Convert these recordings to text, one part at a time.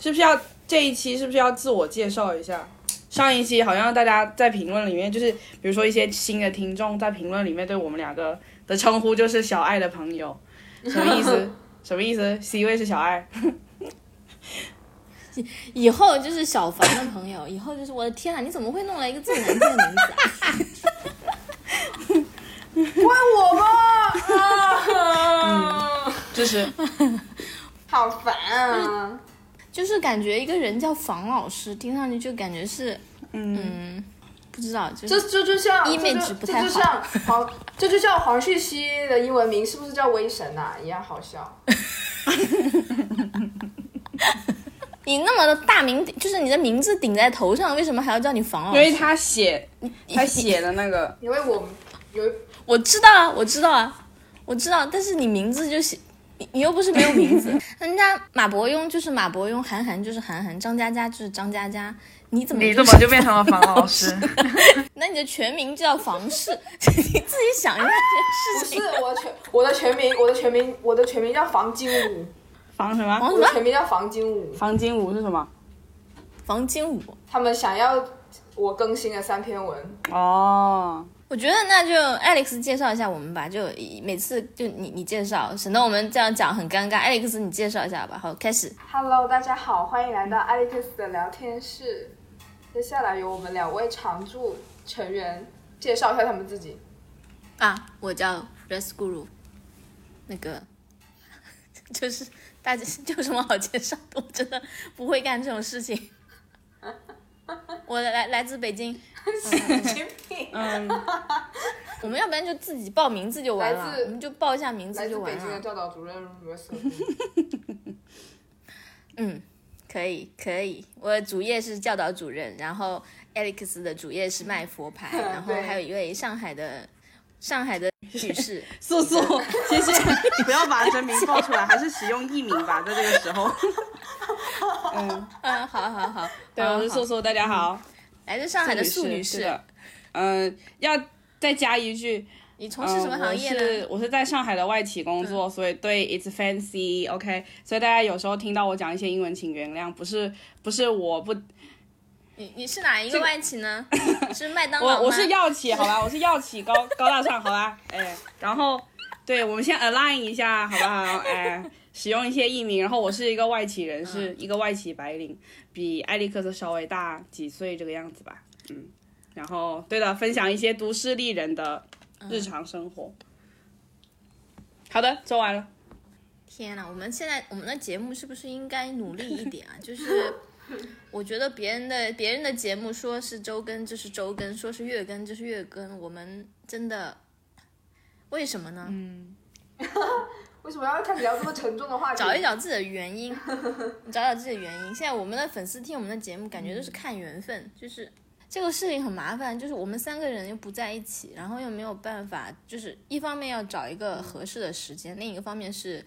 是不是要这一期是不是要自我介绍一下？上一期好像大家在评论里面，就是比如说一些新的听众在评论里面对我们两个的称呼就是小爱的朋友，什么意思？什么意思？C 位是小爱，以后就是小凡的朋友，以后就是我的天啊！你怎么会弄来一个这么难听的名字啊？怪我吗？啊，就是。好烦啊！就是感觉一个人叫房老师，听上去就感觉是，嗯，不知道，就这是这就像 image 不太好这就像黄，这就像黄旭熙的英文名是不是叫威神呐、一样好笑。你那么的大名，就是你的名字顶在头上，为什么还要叫你房老师？因为他写他写的那个，因为我们有我知道啊，我知道啊，我知道，但是你名字就写，你你又不是没有名字，人家马伯庸就是马伯庸，韩寒就是韩寒，张嘉佳就是张嘉佳，你怎么你就是怎么就变成了房老师？那你的全名叫房氏，你自己想一下这件事情不是。我的全我的全名，我的全名，我的全名叫房金武，房什么？房什么？我的全名叫房金武。房金武是什么？房金武。他们想要我更新的三篇文，哦，我觉得那就 Alex 介绍一下我们吧，就每次就你你介绍，省得我们这样讲很尴尬。Alex 你介绍一下吧，好，开始。Hello，大家好，欢迎来到 Alex 的聊天室。接下来由我们两位常驻成员介绍一下他们自己。啊，我叫 Res Guru，那个 就是大家 就有什么好介绍的，我真的不会干这种事情。我来来自北京，神经病！嗯，我们要不然就自己报名字就完了我们就报一下名字就完自北京的了。教导主任 嗯，可以可以，我的主业是教导主任，然后 Alex 的主业是卖佛牌，然后还有一位上海的上海的女士。素素，谢谢，不要把真名报出来，还是使用艺名吧，在这个时候。嗯，嗯，好好好，对，我是素素，大家好。来自上海的素女士，嗯，要再加一句，你从事什么行业嗯、我呢？是我是在上海的外企工作，所以对 it's fancy，OK，、所以大家有时候听到我讲一些英文，请原谅，不是不是我不，你你是哪一个外企呢？是麦当劳我我是药企，好吧，我是药企高 高大上，好吧，哎，然后对我们先 align 一下，好不好？哎，使用一些艺名，然后我是一个外企人士，一个外企白领，比艾利克斯稍微大几岁这个样子吧，嗯，然后对的，分享一些都市丽人的日常生活。好的，说完了。天呐，我们现在我们的节目是不是应该努力一点啊？就是我觉得别人的别人的节目说是周更就是周更，说是月更就是月更，我们真的为什么呢？嗯为什么要开始聊这么沉重的话题？找一找自己的原因，找找自己的原因。现在我们的粉丝听我们的节目，感觉都是看缘分，就是这个事情很麻烦，就是我们三个人又不在一起，然后又没有办法，就是一方面要找一个合适的时间，另一个方面是，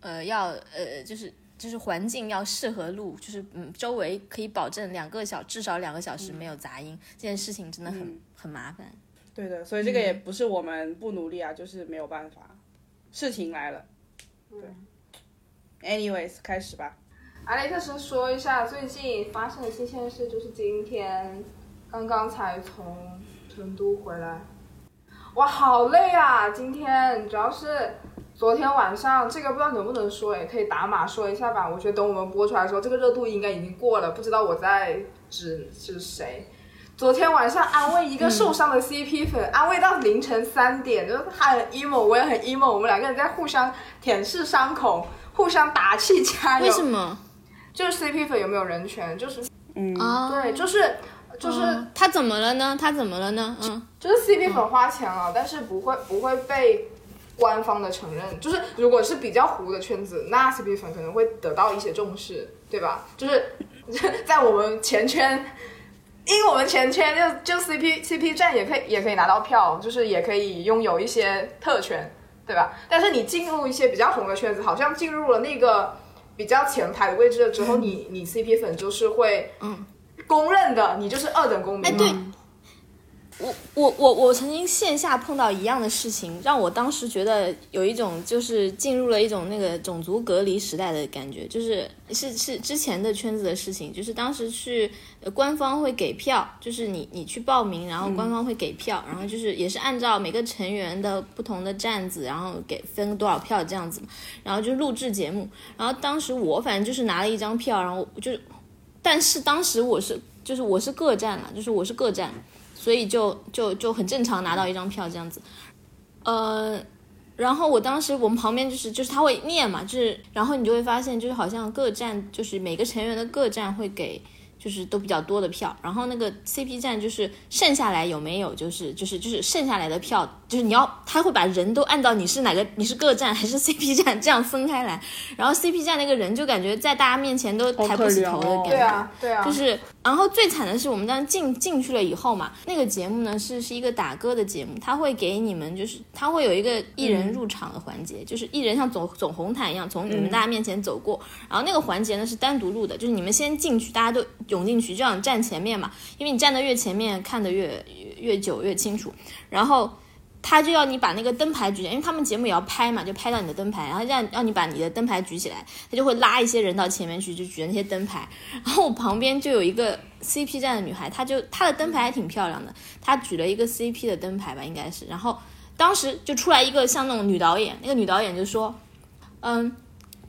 呃，要呃，就是就是环境要适合录，就是嗯，周围可以保证两个小至少两个小时没有杂音，这件事情真的很、嗯很麻烦。对的，所以这个也不是我们不努力啊，就是没有办法，事情来了。对，anyways，开始吧。阿雷克斯说一下最近发生的新鲜事，就是今天刚刚才从成都回来，哇，好累啊！今天主要是昨天晚上，这个不知道能不能说，也可以打码说一下吧。我觉得等我们播出来的时候，这个热度应该已经过了，不知道我在指指谁。昨天晚上安慰一个受伤的 CP 粉，安慰到凌晨三点，就是他很 emo，我也很 emo，我们两个人在互相舔舐伤口，互相打气加油。为什么？就是 CP 粉有没有人权？就是嗯，啊，对，就是就是、嗯他怎么了呢？他怎么了呢？嗯。就是 CP 粉花钱了，但是不会不会被官方的承认。就是如果是比较糊的圈子，那 CP 粉可能会得到一些重视，对吧？就是 在我们前圈。因为我们前圈就就 CP CP 站也可以也可以拿到票，就是也可以拥有一些特权，对吧？但是你进入一些比较红的圈子，好像进入了那个比较前排的位置了之后，你你 CP 粉就是会嗯公认的，你就是二等公民。哎，对，我我我我曾经线下碰到一样的事情，让我当时觉得有一种就是进入了一种那个种族隔离时代的感觉，就是是是之前的圈子的事情，就是当时是呃官方会给票，就是你你去报名，然后官方会给票，然后就是也是按照每个成员的不同的站子，然后给分多少票这样子，然后就录制节目，然后当时我反正就是拿了一张票，然后就是，但是当时我是就是我是各站了，就是我是各站。所以就就就很正常拿到一张票这样子，呃，然后我当时我们旁边就是就是他会念嘛，就是然后你就会发现就是好像各站就是每个成员的各站会给就是都比较多的票，然后那个 CP 站就是剩下来有没有就是就是就是剩下来的票。就是你要，他会把人都按到你是哪个，你是各站还是 CP 站这样分开来，然后 CP 站那个人就感觉在大家面前都抬不起头的感觉，对啊，对啊，就是，然后最惨的是我们当时进进去了以后嘛，那个节目呢是是一个打歌的节目，他会给你们就是他会有一个艺人入场的环节，就是艺人像走走红毯一样从你们大家面前走过，然后那个环节呢是单独录的，就是你们先进去，大家都涌进去，就想站前面嘛，因为你站得越前面看得越越久越清楚，然后。他就要你把那个灯牌举起来，因为他们节目也要拍嘛，就拍到你的灯牌，然后让让你把你的灯牌举起来，他就会拉一些人到前面去，就举着那些灯牌。然后我旁边就有一个 CP 站的女孩，她就她的灯牌还挺漂亮的，她举了一个 CP 的灯牌吧，应该是。然后当时就出来一个像那种女导演，那个女导演就说，嗯。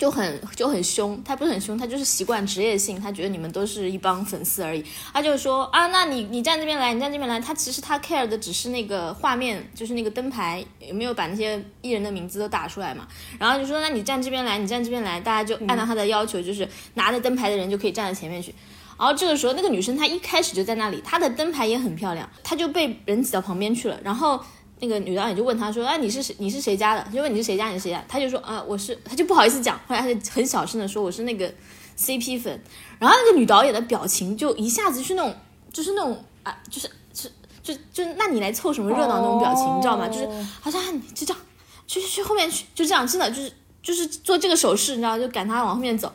就很就很凶，他不是很凶，他就是习惯职业性，他觉得你们都是一帮粉丝而已。他就说啊，那你你站这边来，你站这边来。他其实他 care 的只是那个画面，就是那个灯牌有没有把那些艺人的名字都打出来嘛。然后就说，那你站这边来，你站这边来，大家就按照他的要求，就是拿着灯牌的人就可以站在前面去。然后这个时候，那个女生她一开始就在那里，她的灯牌也很漂亮，她就被人挤到旁边去了。然后。那个女导演就问他说：“啊，你是谁？你是谁家的？”就问你是谁家，你是谁家？他就说：“啊，我是。”他就不好意思讲，后来他就很小声的说：“我是那个 CP 粉。”然后那个女导演的表情就一下子是那种，就是那种啊，就是是就就那你来凑什么热闹那种表情，你知道吗？就是好像你就这样，去去去后面去，就这样，真的就是就是做这个手势，你知道，就赶他往后面走。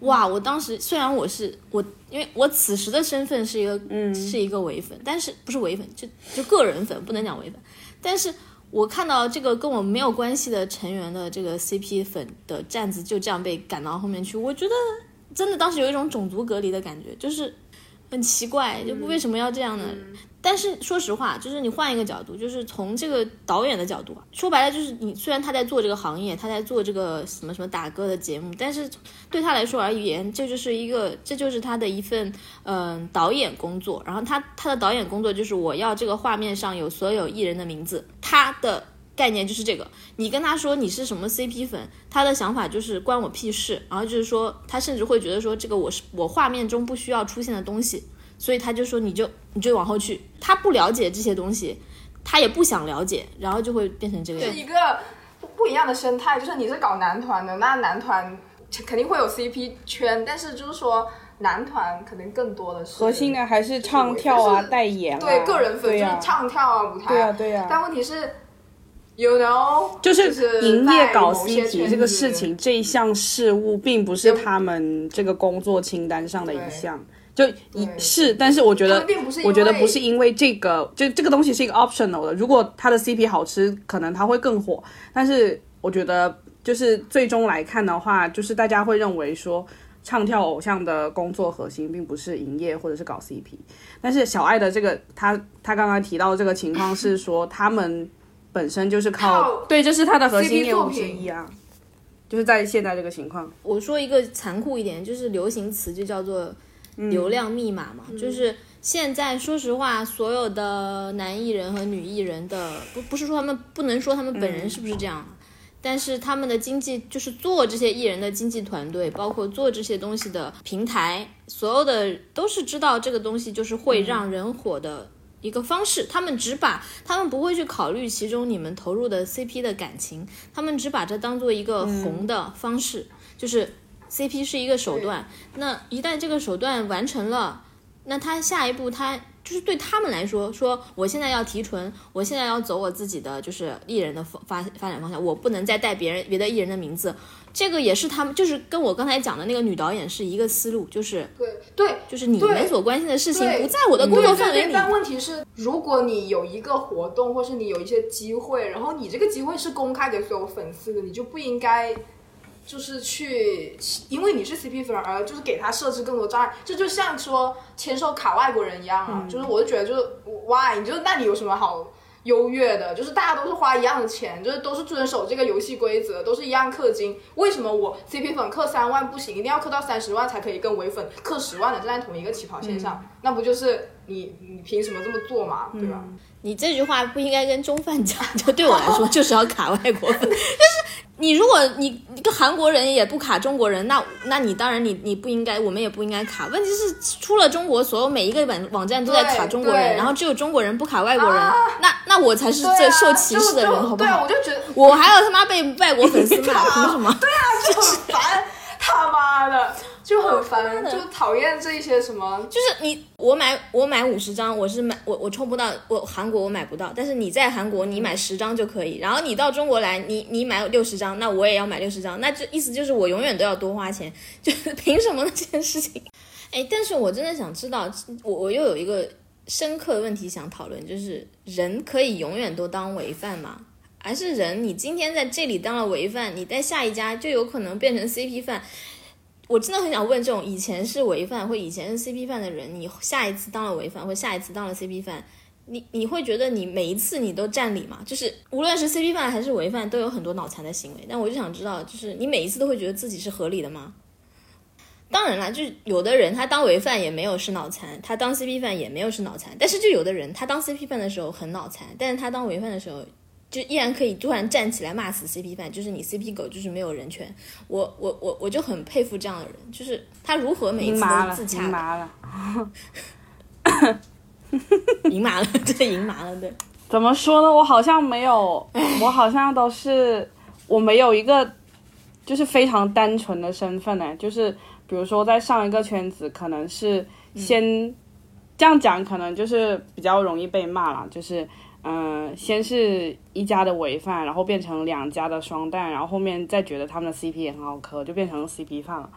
哇！我当时虽然我是我，因为我此时的身份是一个嗯是一个唯粉，但是不是唯粉，就就个人粉，不能讲唯粉。但是我看到这个跟我没有关系的成员的这个 CP 粉的站子就这样被赶到后面去，我觉得真的当时有一种种族隔离的感觉，就是很奇怪，就为什么要这样呢？但是说实话，就是你换一个角度，就是从这个导演的角度，说白了就是你虽然他在做这个行业，他在做这个什么什么打歌的节目，但是对他来说而言，这就是一个这就是他的一份嗯导演工作。然后他他的导演工作就是我要这个画面上有所有艺人的名字，他的概念就是这个。你跟他说你是什么 CP 粉，他的想法就是关我屁事。然后就是说他甚至会觉得说这个我是我画面中不需要出现的东西。所以他就说，你就你就往后去。他不了解这些东西，他也不想了解，然后就会变成这个样。是一个不一样的生态，就是你是搞男团的，那男团肯定会有 CP 圈，但是就是说男团可能更多的是核心的还是唱跳啊、代言，对个人粉就是唱跳啊、舞台。对呀对呀。但问题是，you know，就是营业搞 CP 这个事情，这一项事务并不是他们这个工作清单上的一项。就一是，但是我觉得，我觉得不是因为这个，就这个东西是一个 optional 的。如果它的 CP 好吃，可能它会更火。但是我觉得，就是最终来看的话，就是大家会认为说，唱跳偶像的工作核心并不是营业或者是搞 CP。但是小爱的这个，他他刚刚提到这个情况是说，他们本身就是靠，对，这是他的核心业务之一啊。就是在现在这个情况，我说一个残酷一点，就是流行词就叫做。流量密码嘛，就是现在说实话，所有的男艺人和女艺人的不不是说他们不能说他们本人是不是这样，但是他们的经济就是做这些艺人的经济团队，包括做这些东西的平台，所有的都是知道这个东西就是会让人火的一个方式，他们只把他们不会去考虑其中你们投入的 CP 的感情，他们只把这当做一个红的方式，就是。CP 是一个手段，那一旦这个手段完成了，那他下一步他就是对他们来说，说我现在要提纯，我现在要走我自己的就是艺人的发发发展方向，我不能再带别人别的艺人的名字。这个也是他们，就是跟我刚才讲的那个女导演是一个思路，就是对对，就是你们所关心的事情不在我的工作范围里。但问题是，如果你有一个活动，或是你有一些机会，然后你这个机会是公开给所有粉丝的，你就不应该。就是去，因为你是 CP 粉而就是给他设置更多障碍，这就像说签售卡外国人一样啊。就是我就觉得就是 why，你就那你有什么好优越的？就是大家都是花一样的钱，就是都是遵守这个游戏规则，都是一样氪金。为什么我 CP 粉氪三万不行，一定要氪到三十万才可以跟唯粉氪十万的站在同一个起跑线上？那不就是你你凭什么这么做嘛？对吧？你这句话不应该跟中饭讲，就对我来说就是要卡外国粉。就 是你如果你一个韩国人也不卡中国人，那那你当然你你不应该，我们也不应该卡。问题是出了中国，所有每一个网网站都在卡中国人，然后只有中国人不卡外国人，那那我才是最受歧视的人，好不好我？就觉得我还要他妈被外国粉丝骂，凭什么？对啊，就很烦，他妈的就很烦，就讨厌这一些什么。就是你，我买我买五十张，我是买我我抽不到，我韩国我买不到，但是你在韩国你买十张就可以，然后你到中国来，你你买六十张，那我也要买六十张，那这意思就是我永远都要多花钱，就是凭什么呢这件事情？哎，但是我真的想知道，我我又有一个深刻的问题想讨论，就是人可以永远都当违犯吗？还是人你今天在这里当了违犯，你在下一家就有可能变成 CP 犯？我真的很想问这种以前是违犯或以前是 CP 犯的人，你下一次当了违犯或下一次当了 CP 犯，你你会觉得你每一次你都占理吗？就是无论是 CP 犯还是违犯，都有很多脑残的行为。但我就想知道，就是你每一次都会觉得自己是合理的吗？当然啦，就有的人他当违犯也没有是脑残，他当 CP 犯也没有是脑残，但是就有的人他当 CP 犯的时候很脑残，但是他当违犯的时候就依然可以突然站起来骂死 CP 犯，就是你 CP 狗就是没有人权。我我我我就很佩服这样的人，就是他如何每一次都自洽赢麻了。赢麻了，对，赢麻了，对。怎么说呢？我好像没有，我好像都是我没有一个就是非常单纯的身份呢。就是比如说在上一个圈子，可能是先、这样讲，可能就是比较容易被骂了。就是嗯、先是一家的违犯，然后变成两家的双蛋，然后后面再觉得他们的 CP 也很好磕，就变成 CP 饭了。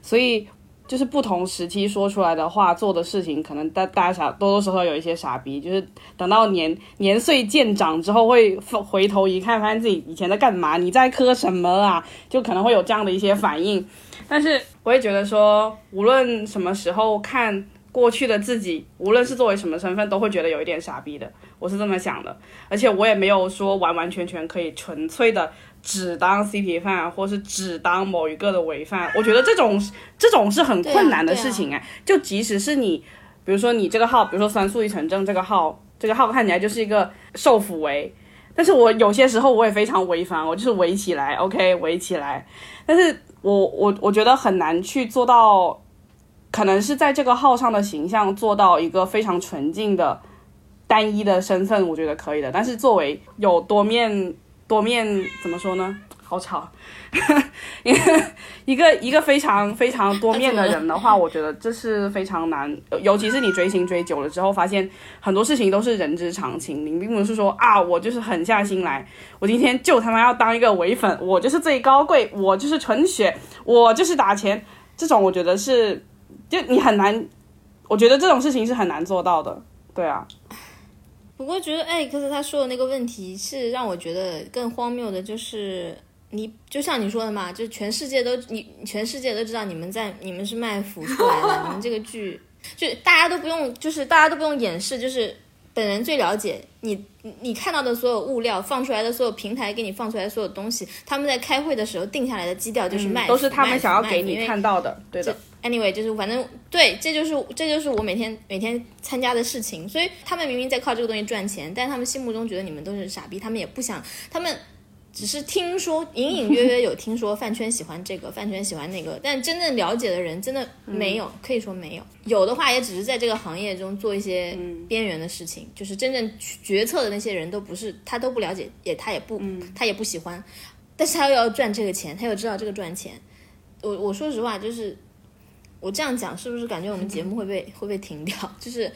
所以就是不同时期说出来的话、做的事情，可能大大家傻多多少少有一些傻逼，就是等到年年岁渐长之后，会回头一看，发现自己以前在干嘛，你在磕什么啊？就可能会有这样的一些反应。但是我也觉得说，无论什么时候看过去的自己，无论是作为什么身份，都会觉得有一点傻逼的。我是这么想的，而且我也没有说完完全全可以纯粹的只当 CP 饭，或是只当某一个的违犯。我觉得这种这种是很困难的事情哎、就即使是你，比如说你这个号，比如说酸素一成正这个号，这个号看起来就是一个受抚为，但是我有些时候我也非常违反，我就是围起来，OK，围起来。但是我我我觉得很难去做到，可能是在这个号上的形象做到一个非常纯净的单一的身份，我觉得可以的。但是作为有多面多面怎么说呢？好吵，一个一个非常非常多面的人的话，我觉得这是非常难，尤其是你追星追久了之后，发现很多事情都是人之常情，你并不是说啊，我就是狠下心来，我今天就他妈要当一个唯粉，我就是最高贵，我就是纯血，我就是打钱，这种我觉得是，就你很难，我觉得这种事情是很难做到的，对啊，不过觉得艾克斯他说的那个问题是让我觉得更荒谬的，就是你就像你说的嘛，就全世界都你全世界都知道你们在你们是卖腐出来的，你们这个剧就大家都不用就是大家都不用掩饰，就是本人最了解你你你看到的所有物料放出来的所有平台给你放出来的所有东西，他们在开会的时候定下来的基调就是卖都是他们想要给你看到的，对的。anyway，就是反正对，这就是这就是我每天每天参加的事情。所以他们明明在靠这个东西赚钱，但他们心目中觉得你们都是傻逼，他们也不想，他们只是听说隐隐约约有听说饭圈喜欢这个，饭圈喜欢那个，但真正了解的人真的没有，可以说没有。有的话也只是在这个行业中做一些边缘的事情，就是真正决策的那些人都不是他都不了解，也他也不、他也不喜欢，但是他又要赚这个钱，他又知道这个赚钱。我我说实话，就是我这样讲，是不是感觉我们节目会被 会被停掉？就是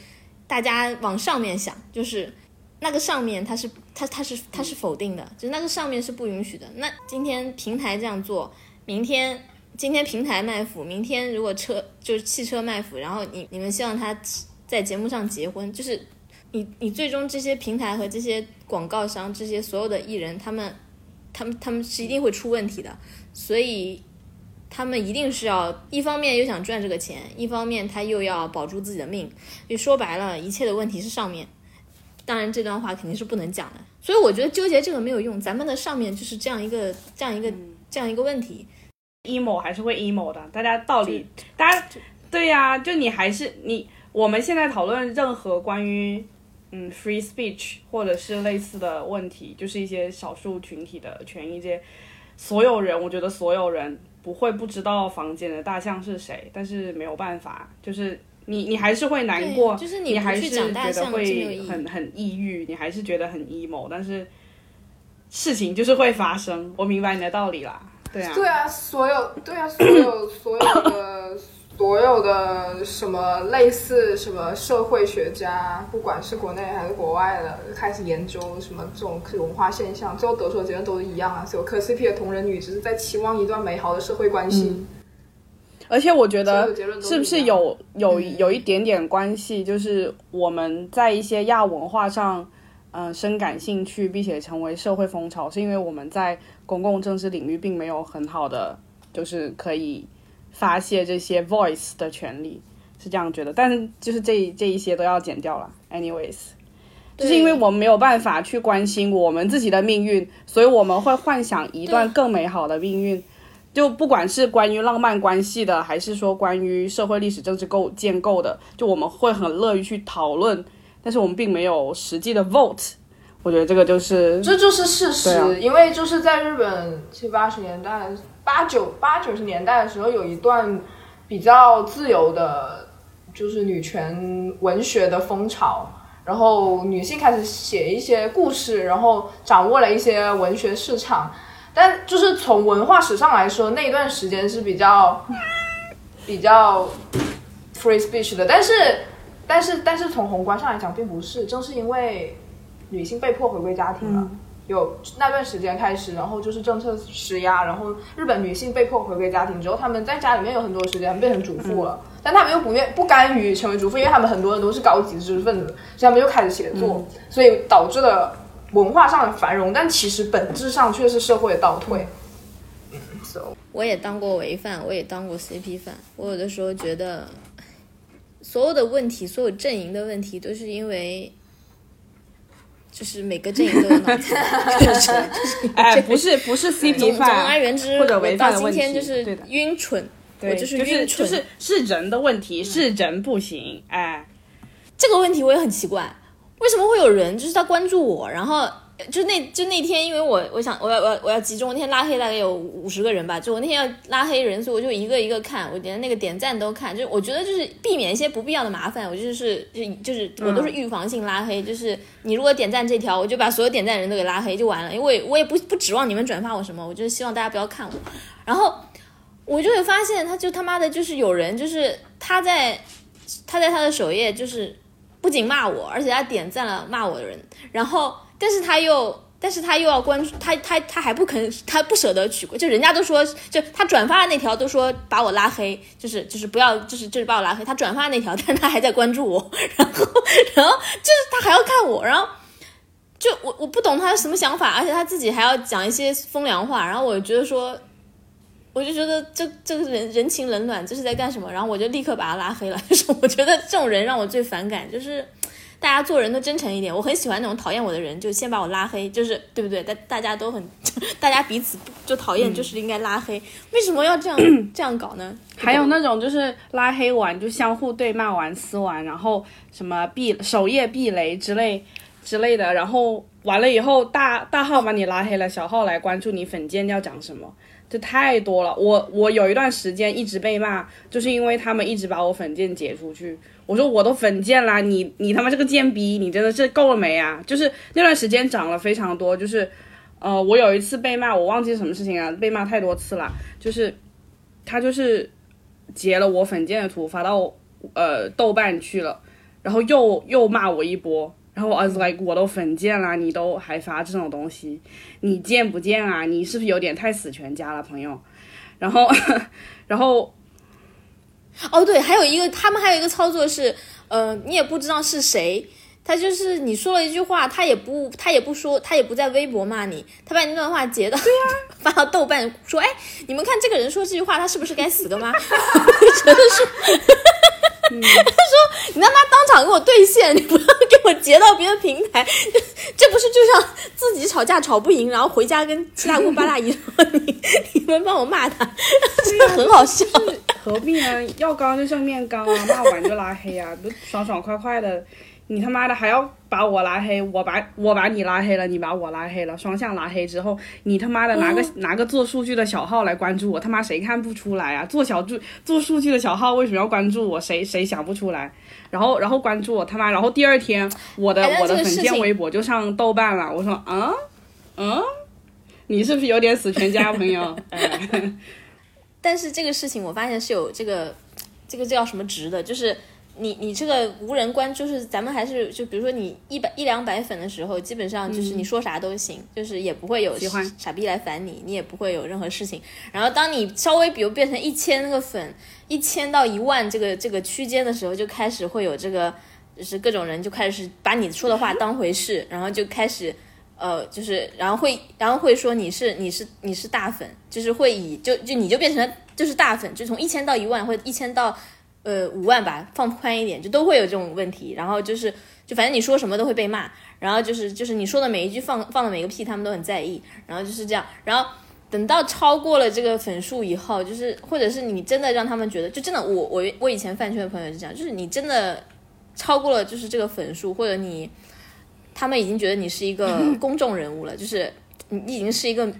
大家往上面想，就是那个上面它是它它是它是否定的，就是那个上面是不允许的。那今天平台这样做，明天今天平台卖腐，明天如果车就是汽车卖腐，然后你你们希望他在节目上结婚，就是你你最终这些平台和这些广告商这些所有的艺人，他们他们他们是一定会出问题的，所以。他们一定是要一方面又想赚这个钱，一方面他又要保住自己的命。就说白了，一切的问题是上面。当然，这段话肯定是不能讲的。所以我觉得纠结这个没有用。咱们的上面就是这样一个、这样一个、这样一个问题。emo 还是会 emo 的，大家道理，大家对呀，就你还是你。我们现在讨论任何关于嗯 free speech 或者是类似的问题，就是一些少数群体的权益，这些所有人，我觉得所有人。不会不知道房间的大象是谁，但是没有办法，就是你你还是会难过，就是你还是觉得会很很抑郁，你还是觉得很 emo，但是事情就是会发生，我明白你的道理啦，对啊，对啊，所有对啊，所有所有的。所有的什么类似什么社会学家，不管是国内还是国外的，开始研究什么这种文化现象，最后得出的结论都是一样啊，所有磕 CP 的同人女只是在期望一段美好的社会关系。而且我觉得是不是有有有一点点关系，就是我们在一些亚文化上，嗯，深感兴趣，并且成为社会风潮，是因为我们在公共政治领域并没有很好的，就是可以。发泄这些 voice 的权利是这样觉得，但是就是这这一些都要剪掉了。Anyways，就是因为我们没有办法去关心我们自己的命运，所以我们会幻想一段更美好的命运。就不管是关于浪漫关系的，还是说关于社会历史政治构建构的，就我们会很乐于去讨论，但是我们并没有实际的 vote。我觉得这个就是这就是事实，因为就是在日本七八十年代。八九八九十年代的时候，有一段比较自由的，就是女权文学的风潮，然后女性开始写一些故事，然后掌握了一些文学市场。但就是从文化史上来说，那一段时间是比较比较 free speech 的。但是，但是，但是从宏观上来讲，并不是。正是因为女性被迫回归家庭了。有那段时间开始，然后就是政策施压，然后日本女性被迫回归家庭之后，她们在家里面有很多时间变成主妇了，但她们又不愿不甘于成为主妇，因为她们很多人都是高级知识分子，所以她们又开始写作，所以导致了文化上的繁荣，但其实本质上却是社会的倒退。嗯，so 我也当过违犯，我也当过 CP 犯，我有的时候觉得，所有的问题，所有阵营的问题，都是因为。就是每个阵营都有脑残，哎，不是不是 CP 总而言之，或者违法今天就是晕蠢，我就是晕蠢，是是人的问题，是人不行，哎，这个问题我也很奇怪，为什么会有人就是他关注我，然后。就那就那天，因为我我想我要我要我要集中，那天拉黑大概有五十个人吧。就我那天要拉黑人，所以我就一个一个看，我连那个点赞都看。就我觉得就是避免一些不必要的麻烦，我就是就就是我都是预防性拉黑。就是你如果点赞这条，我就把所有点赞人都给拉黑就完了，因为我也不不指望你们转发我什么，我就是希望大家不要看我。然后我就会发现，他就他妈的就是有人就是他在他在他的首页就是不仅骂我，而且他点赞了骂我的人，然后。但是他又，但是他又要关注他，他他还不肯，他不舍得取关，就人家都说，就他转发的那条都说把我拉黑，就是就是不要，就是就是把我拉黑。他转发那条，但他还在关注我，然后然后就是他还要看我，然后就我我不懂他什么想法，而且他自己还要讲一些风凉话，然后我觉得说，我就觉得这这个人人情冷暖这是在干什么？然后我就立刻把他拉黑了，就 是我觉得这种人让我最反感，就是。大家做人都真诚一点，我很喜欢那种讨厌我的人，就先把我拉黑，就是对不对？大大家都很，大家彼此就讨厌，就是应该拉黑。为什么要这样这样搞呢？还有那种就是拉黑完就相互对骂完撕完，然后什么避首页避雷之类之类的，然后完了以后大大号把你拉黑了，小号来关注你粉件要讲什么。这太多了，我我有一段时间一直被骂，就是因为他们一直把我粉件解出去。我说我都粉贱啦，你你他妈这个贱逼，你真的是够了没啊？就是那段时间涨了非常多，就是呃，我有一次被骂，我忘记什么事情啊，被骂太多次了，就是他就是截了我粉贱的图发到呃豆瓣去了。然后又又骂我一波。然后 I was like，我都粉贱啦，你都还发这种东西，你贱不贱啊？你是不是有点太死全家了，朋友？然后，然后，哦对，还有一个，他们还有一个操作是，呃，你也不知道是谁，他就是你说了一句话，他也不，他也不说，他也不在微博骂你，他把你那段话截到，对呀，发到豆瓣说，哎，你们看这个人说这句话，他是不是该死个妈？真的是。他说：“你他妈当场给我兑现，你不要给我截到别的平台，这不是就像自己吵架吵不赢，然后回家跟七大姑八大姨说你 你们帮我骂他，真的很好笑。何必呢？要刚就正面刚啊，骂完就拉黑啊，不爽爽快快的。”你他妈的还要把我拉黑，我把我把你拉黑了，你把我拉黑了，双向拉黑之后，你他妈的拿个 拿个做数据的小号来关注我，他妈谁看不出来啊？做小注做数据的小号为什么要关注我？谁谁想不出来？然后然后关注我他妈，然后第二天我的我的粉件微博就上豆瓣了。我说啊嗯，你是不是有点死全家朋友？但是这个事情我发现是有这个这个叫什么值的，就是。你你这个无人关注是咱们还是就比如说你一百一两百粉的时候，基本上就是你说啥都行，就是也不会有傻逼来烦你，你也不会有任何事情。然后当你稍微比如变成一千个粉，一千到一万这个这个区间的时候，就开始会有这个就是各种人就开始把你说的话当回事，然后就开始呃就是然后会然后会说你是你是你是大粉，就是会以就就你就变成就是大粉，就从一千到一万或者一千到。呃，五万吧，放宽一点，就都会有这种问题。然后就是，就反正你说什么都会被骂。然后就是，就是你说的每一句放放的每个屁，他们都很在意。然后就是这样。然后等到超过了这个粉数以后，就是或者是你真的让他们觉得，就真的我我我以前饭圈的朋友是这样，就是你真的超过了就是这个粉数，或者你他们已经觉得你是一个 公众人物了，就是你已经是一个。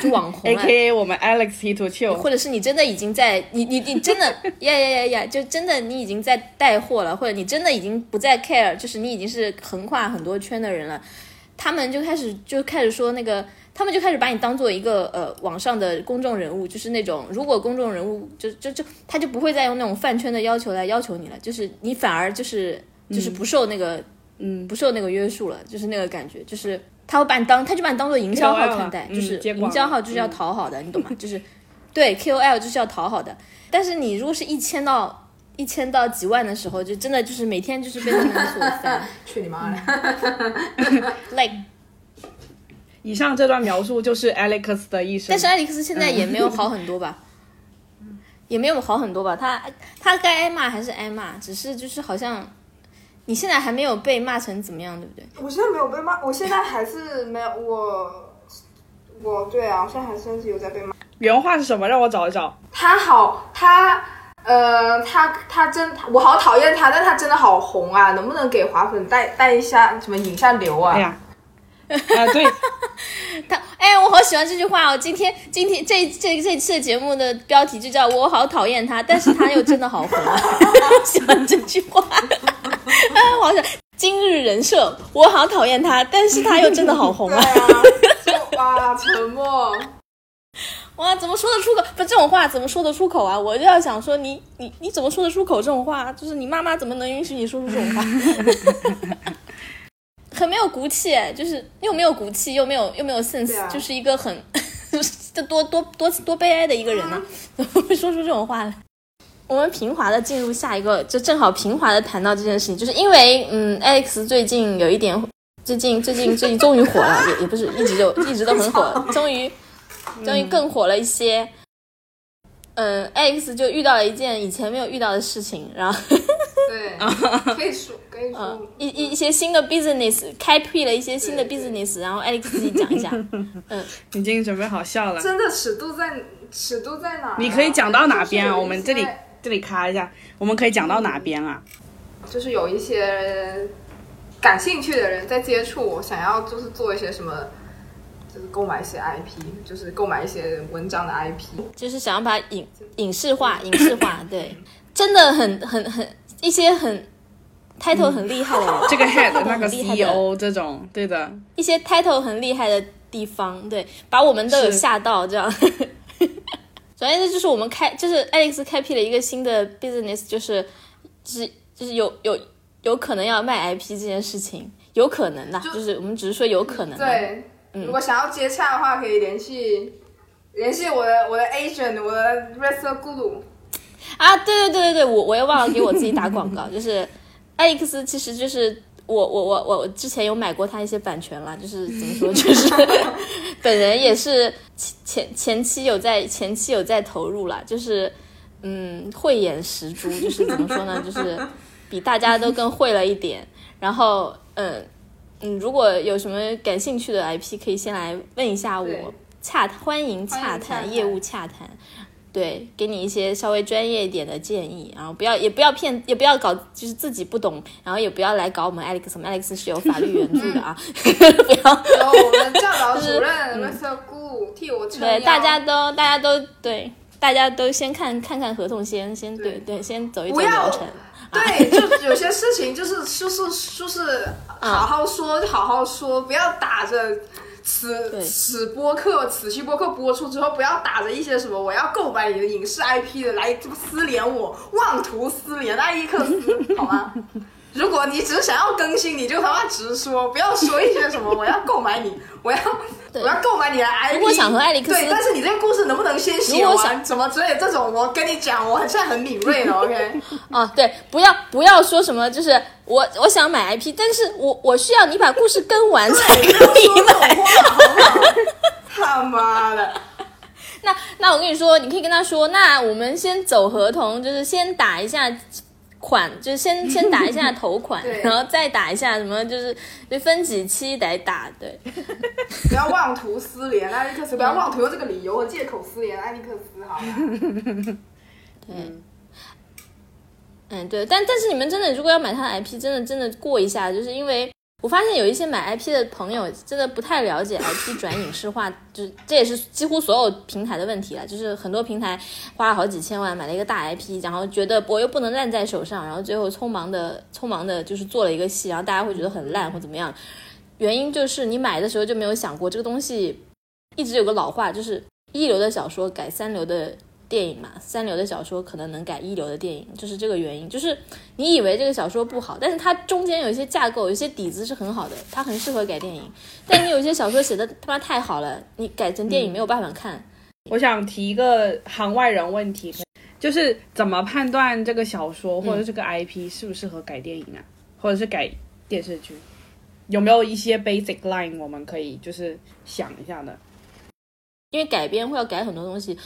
就网红了，A K A 我们 Alex He To Chill，或者是你真的已经在你你你真的呀呀呀呀，就真的你已经在带货了，或者你真的已经不再 care，就是你已经是横跨很多圈的人了，他们就开始就开始说那个，他们就开始把你当做一个呃网上的公众人物，就是那种如果公众人物就就就他就不会再用那种饭圈的要求来要求你了，就是你反而就是就是不受那个嗯不受那个约束了，就是那个感觉就是。他会把你当，他就把你当做营销号看待，就是营销号就是要讨好的，你懂吗？就是，对 KOL 就是要讨好的。但是你如果是一千到一千到几万的时候，就真的就是每天就是被他们所烦。去你妈的！Like，以上这段描述就是 Alex 的一生。但是 Alex 现在也没有好很多吧？也没有好很多吧？他他该挨骂还是挨骂，只是就是好像。你现在还没有被骂成怎么样，对不对？我现在没有被骂，我现在还是没有我，我对啊，我现在还是有在被骂。原话是什么？让我找一找。他好，他呃，他他真，我好讨厌他，但他真的好红啊！能不能给华粉带带一下，什么引下流啊？哎呀，啊对，他哎，我好喜欢这句话哦！今天今天这这这期的节目的标题就叫我好讨厌他，但是他又真的好红啊，喜欢这句话。啊，我想今日人设，我好讨厌他，但是他又真的好红啊！哇，沉默！哇，怎么说得出口？不，这种话怎么说得出口啊？我就要想说，你你你怎么说得出口这种话？就是你妈妈怎么能允许你说出这种话？很没有骨气，就是又没有骨气，又没有又没有 sense，就是一个很这多多多多悲哀的一个人呢？怎么会说出这种话来？我们平滑的进入下一个，就正好平滑的谈到这件事情，就是因为嗯，Alex 最近有一点，最近最近最近终于火了，也也不是一直就 一直都很火，终于终于更火了一些。嗯，Alex 就遇到了一件以前没有遇到的事情，然后对，可以说可以说一一一些新的 business 开辟了一些新的 business，然后 Alex 自己讲一下。嗯，已经准备好笑了。真的尺度在尺度在哪？你可以讲到哪边啊？我们这里。这里卡一下，我们可以讲到哪边啊？就是有一些感兴趣的人在接触我，想要就是做一些什么，就是购买一些 IP，就是购买一些文章的 IP，就是想要把影影视化、影视化。对，真的很很很一些很 title 很厉害的，这个 head 那个 CEO 这种，对的，一些 title 很厉害的地方，对，把我们都有吓到这样。首先，这就是我们开，就是 Alex 开辟了一个新的 business，就是，就是就是有有有可能要卖 IP 这件事情，有可能的，就是我们只是说有可能。对，如果想要接洽的话，可以联系联系我的我的 agent，我的 r e s e r Guru。啊，对对对对对，我我又忘了给我自己打广告，就是艾利克斯，其实就是我我我我之前有买过他一些版权了，就是怎么说，就是 本人也是前前前期有在前期有在投入了，就是嗯慧眼识珠，就是怎么说呢，就是比大家都更会了一点，然后嗯嗯，如果有什么感兴趣的 IP，可以先来问一下我，洽欢迎洽谈业务洽谈。对，给你一些稍微专业一点的建议，然后不要也不要骗，也不要搞就是自己不懂，然后也不要来搞我们 Alex，我们 Alex 是有法律援助的啊，不要。有我们教导主任 Mr. Gu 替我撑对，大家都大家都对，大家都先看看看合同，先先对对，先走一走流程。对，就有些事情就是就是就是好好说就好好说，不要打着。此此播客，此期播客播出之后，不要打着一些什么我要购买你的影视 IP 的来私联我，妄图私联艾利克斯，好吗？如果你只是想要更新，你就他妈直说，不要说一些什么我要购买你，我要 我要购买你的 IP。如果想和艾利克斯，对，但是你这个故事能不能先写完？什么之类这种，我跟你讲，我现在很敏锐的，OK？啊，对，不要不要说什么，就是我我想买 IP，但是我我需要你把故事跟完才可以买。他妈的！那那我跟你说，你可以跟他说，那我们先走合同，就是先打一下。款就是先先打一下头 款，然后再打一下什么，就是就分几期得打，对。不要妄图私联艾利克斯，不要妄图用这个理由和借口私联艾利克斯，好吗？对，嗯嗯对，但但是你们真的如果要买他的 IP，真的真的过一下，就是因为。我发现有一些买 IP 的朋友真的不太了解 IP 转影视化，就是这也是几乎所有平台的问题了。就是很多平台花了好几千万买了一个大 IP，然后觉得我又不能烂在手上，然后最后匆忙的匆忙的就是做了一个戏，然后大家会觉得很烂或怎么样。原因就是你买的时候就没有想过这个东西，一直有个老话，就是一流的小说改三流的。电影嘛，三流的小说可能能改一流的电影，就是这个原因。就是你以为这个小说不好，但是它中间有一些架构，有一些底子是很好的，它很适合改电影。但你有些小说写的他妈太好了，你改成电影没有办法看。我想提一个行外人问题，就是怎么判断这个小说或者这个 IP 适不适合改电影啊，或者是改电视剧？有没有一些 basic line 我们可以就是想一下的？因为改编会要改很多东西。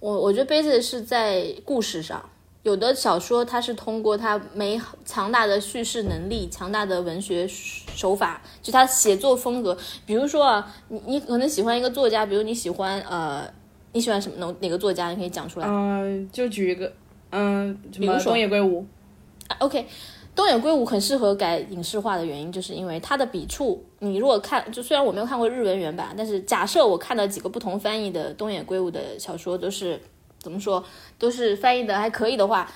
我我觉得 base 是在故事上，有的小说它是通过它没强大的叙事能力、强大的文学手法，就它写作风格。比如说啊，你你可能喜欢一个作家，比如你喜欢呃，你喜欢什么哪哪个作家？你可以讲出来。嗯，就举一个，嗯，比如说东野圭吾。OK。东野圭吾很适合改影视化的原因，就是因为他的笔触。你如果看，就虽然我没有看过日文原版，但是假设我看到几个不同翻译的东野圭吾的小说，都是怎么说，都是翻译的还可以的话，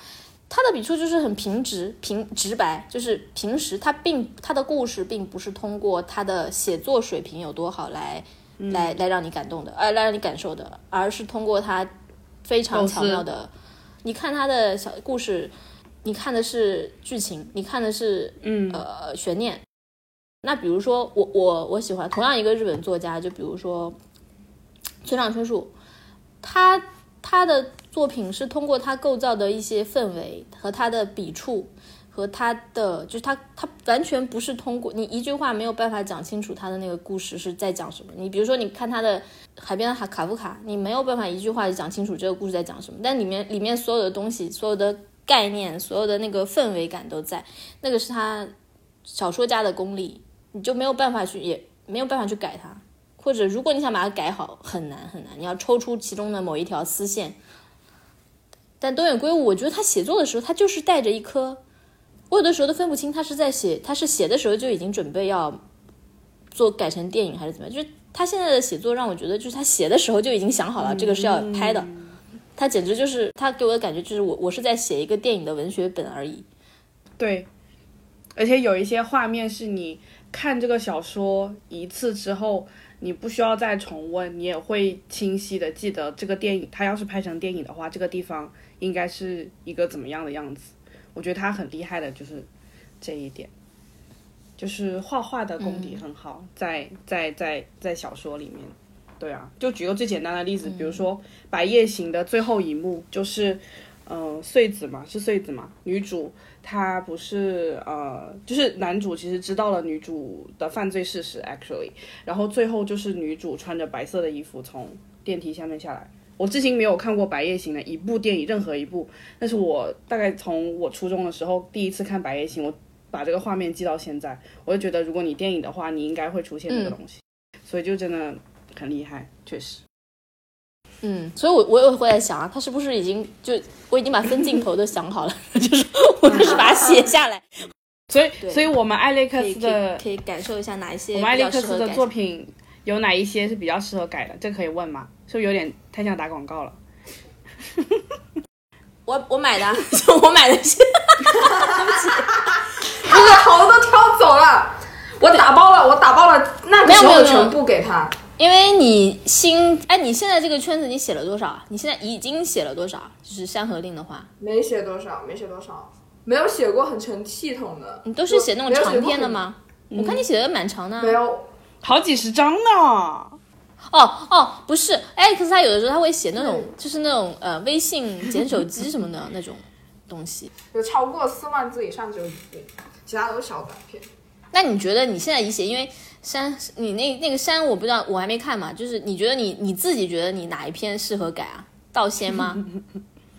他的笔触就是很平直、平直白，就是平时他并他的故事并不是通过他的写作水平有多好来来来让你感动的，呃，来让你感受的，而是通过他非常巧妙的，你看他的小故事。你看的是剧情，你看的是嗯呃悬念。那比如说我我我喜欢同样一个日本作家，就比如说村上春树，他他的作品是通过他构造的一些氛围和他的笔触和他的就是他他完全不是通过你一句话没有办法讲清楚他的那个故事是在讲什么。你比如说你看他的海边的卡卡夫卡，你没有办法一句话就讲清楚这个故事在讲什么，但里面里面所有的东西所有的。概念所有的那个氛围感都在，那个是他小说家的功力，你就没有办法去，也没有办法去改它。或者如果你想把它改好，很难很难，你要抽出其中的某一条丝线。但东野圭吾，我觉得他写作的时候，他就是带着一颗，我有的时候都分不清他是在写，他是写的时候就已经准备要做改成电影还是怎么样。就是他现在的写作让我觉得，就是他写的时候就已经想好了，这个是要拍的。他简直就是他给我的感觉就是我我是在写一个电影的文学本而已，对，而且有一些画面是你看这个小说一次之后，你不需要再重温，你也会清晰的记得这个电影。他要是拍成电影的话，这个地方应该是一个怎么样的样子？我觉得他很厉害的，就是这一点，就是画画的功底很好，在在在在小说里面。对啊，就举个最简单的例子，比如说《白夜行》的最后一幕，就是，嗯、穗子嘛，是穗子嘛，女主她不是呃，就是男主其实知道了女主的犯罪事实，actually，然后最后就是女主穿着白色的衣服从电梯下面下来。我至今没有看过《白夜行》的一部电影，任何一部，但是我大概从我初中的时候第一次看《白夜行》，我把这个画面记到现在，我就觉得如果你电影的话，你应该会出现这个东西，所以就真的很厉害，确实。嗯，所以我我也会在想啊，他是不是已经就我已经把分镜头都想好了，就是我就是把它写下来，所以，所以我们艾利克可以可以斯的可以感受一下哪一些我们艾利克斯的作品有哪一些是比较适合改的？这可以问吗？是不是有点太像打广告了？我我买的 我买的是不是头都挑走了，我打包了，我打包了那个时没有没有没有候的全部给他。因为你新哎，你现在这个圈子你写了多少啊？你现在已经写了多少？就是《山河令》的话，没写多少，没写多少，没有写过很成系统的。你都是写那种长篇的吗？我看你写的蛮长的、啊。没有，好几十章呢。哦哦，不是，哎，可是他有的时候他会写那种，就是那种呃微信捡手机什么的那种东西。有超过四万字以上就有其他都是小短片。那你觉得你现在已写，因为山，你那那个山我不知道，我还没看嘛。就是你觉得你你自己觉得你哪一篇适合改啊？道仙吗？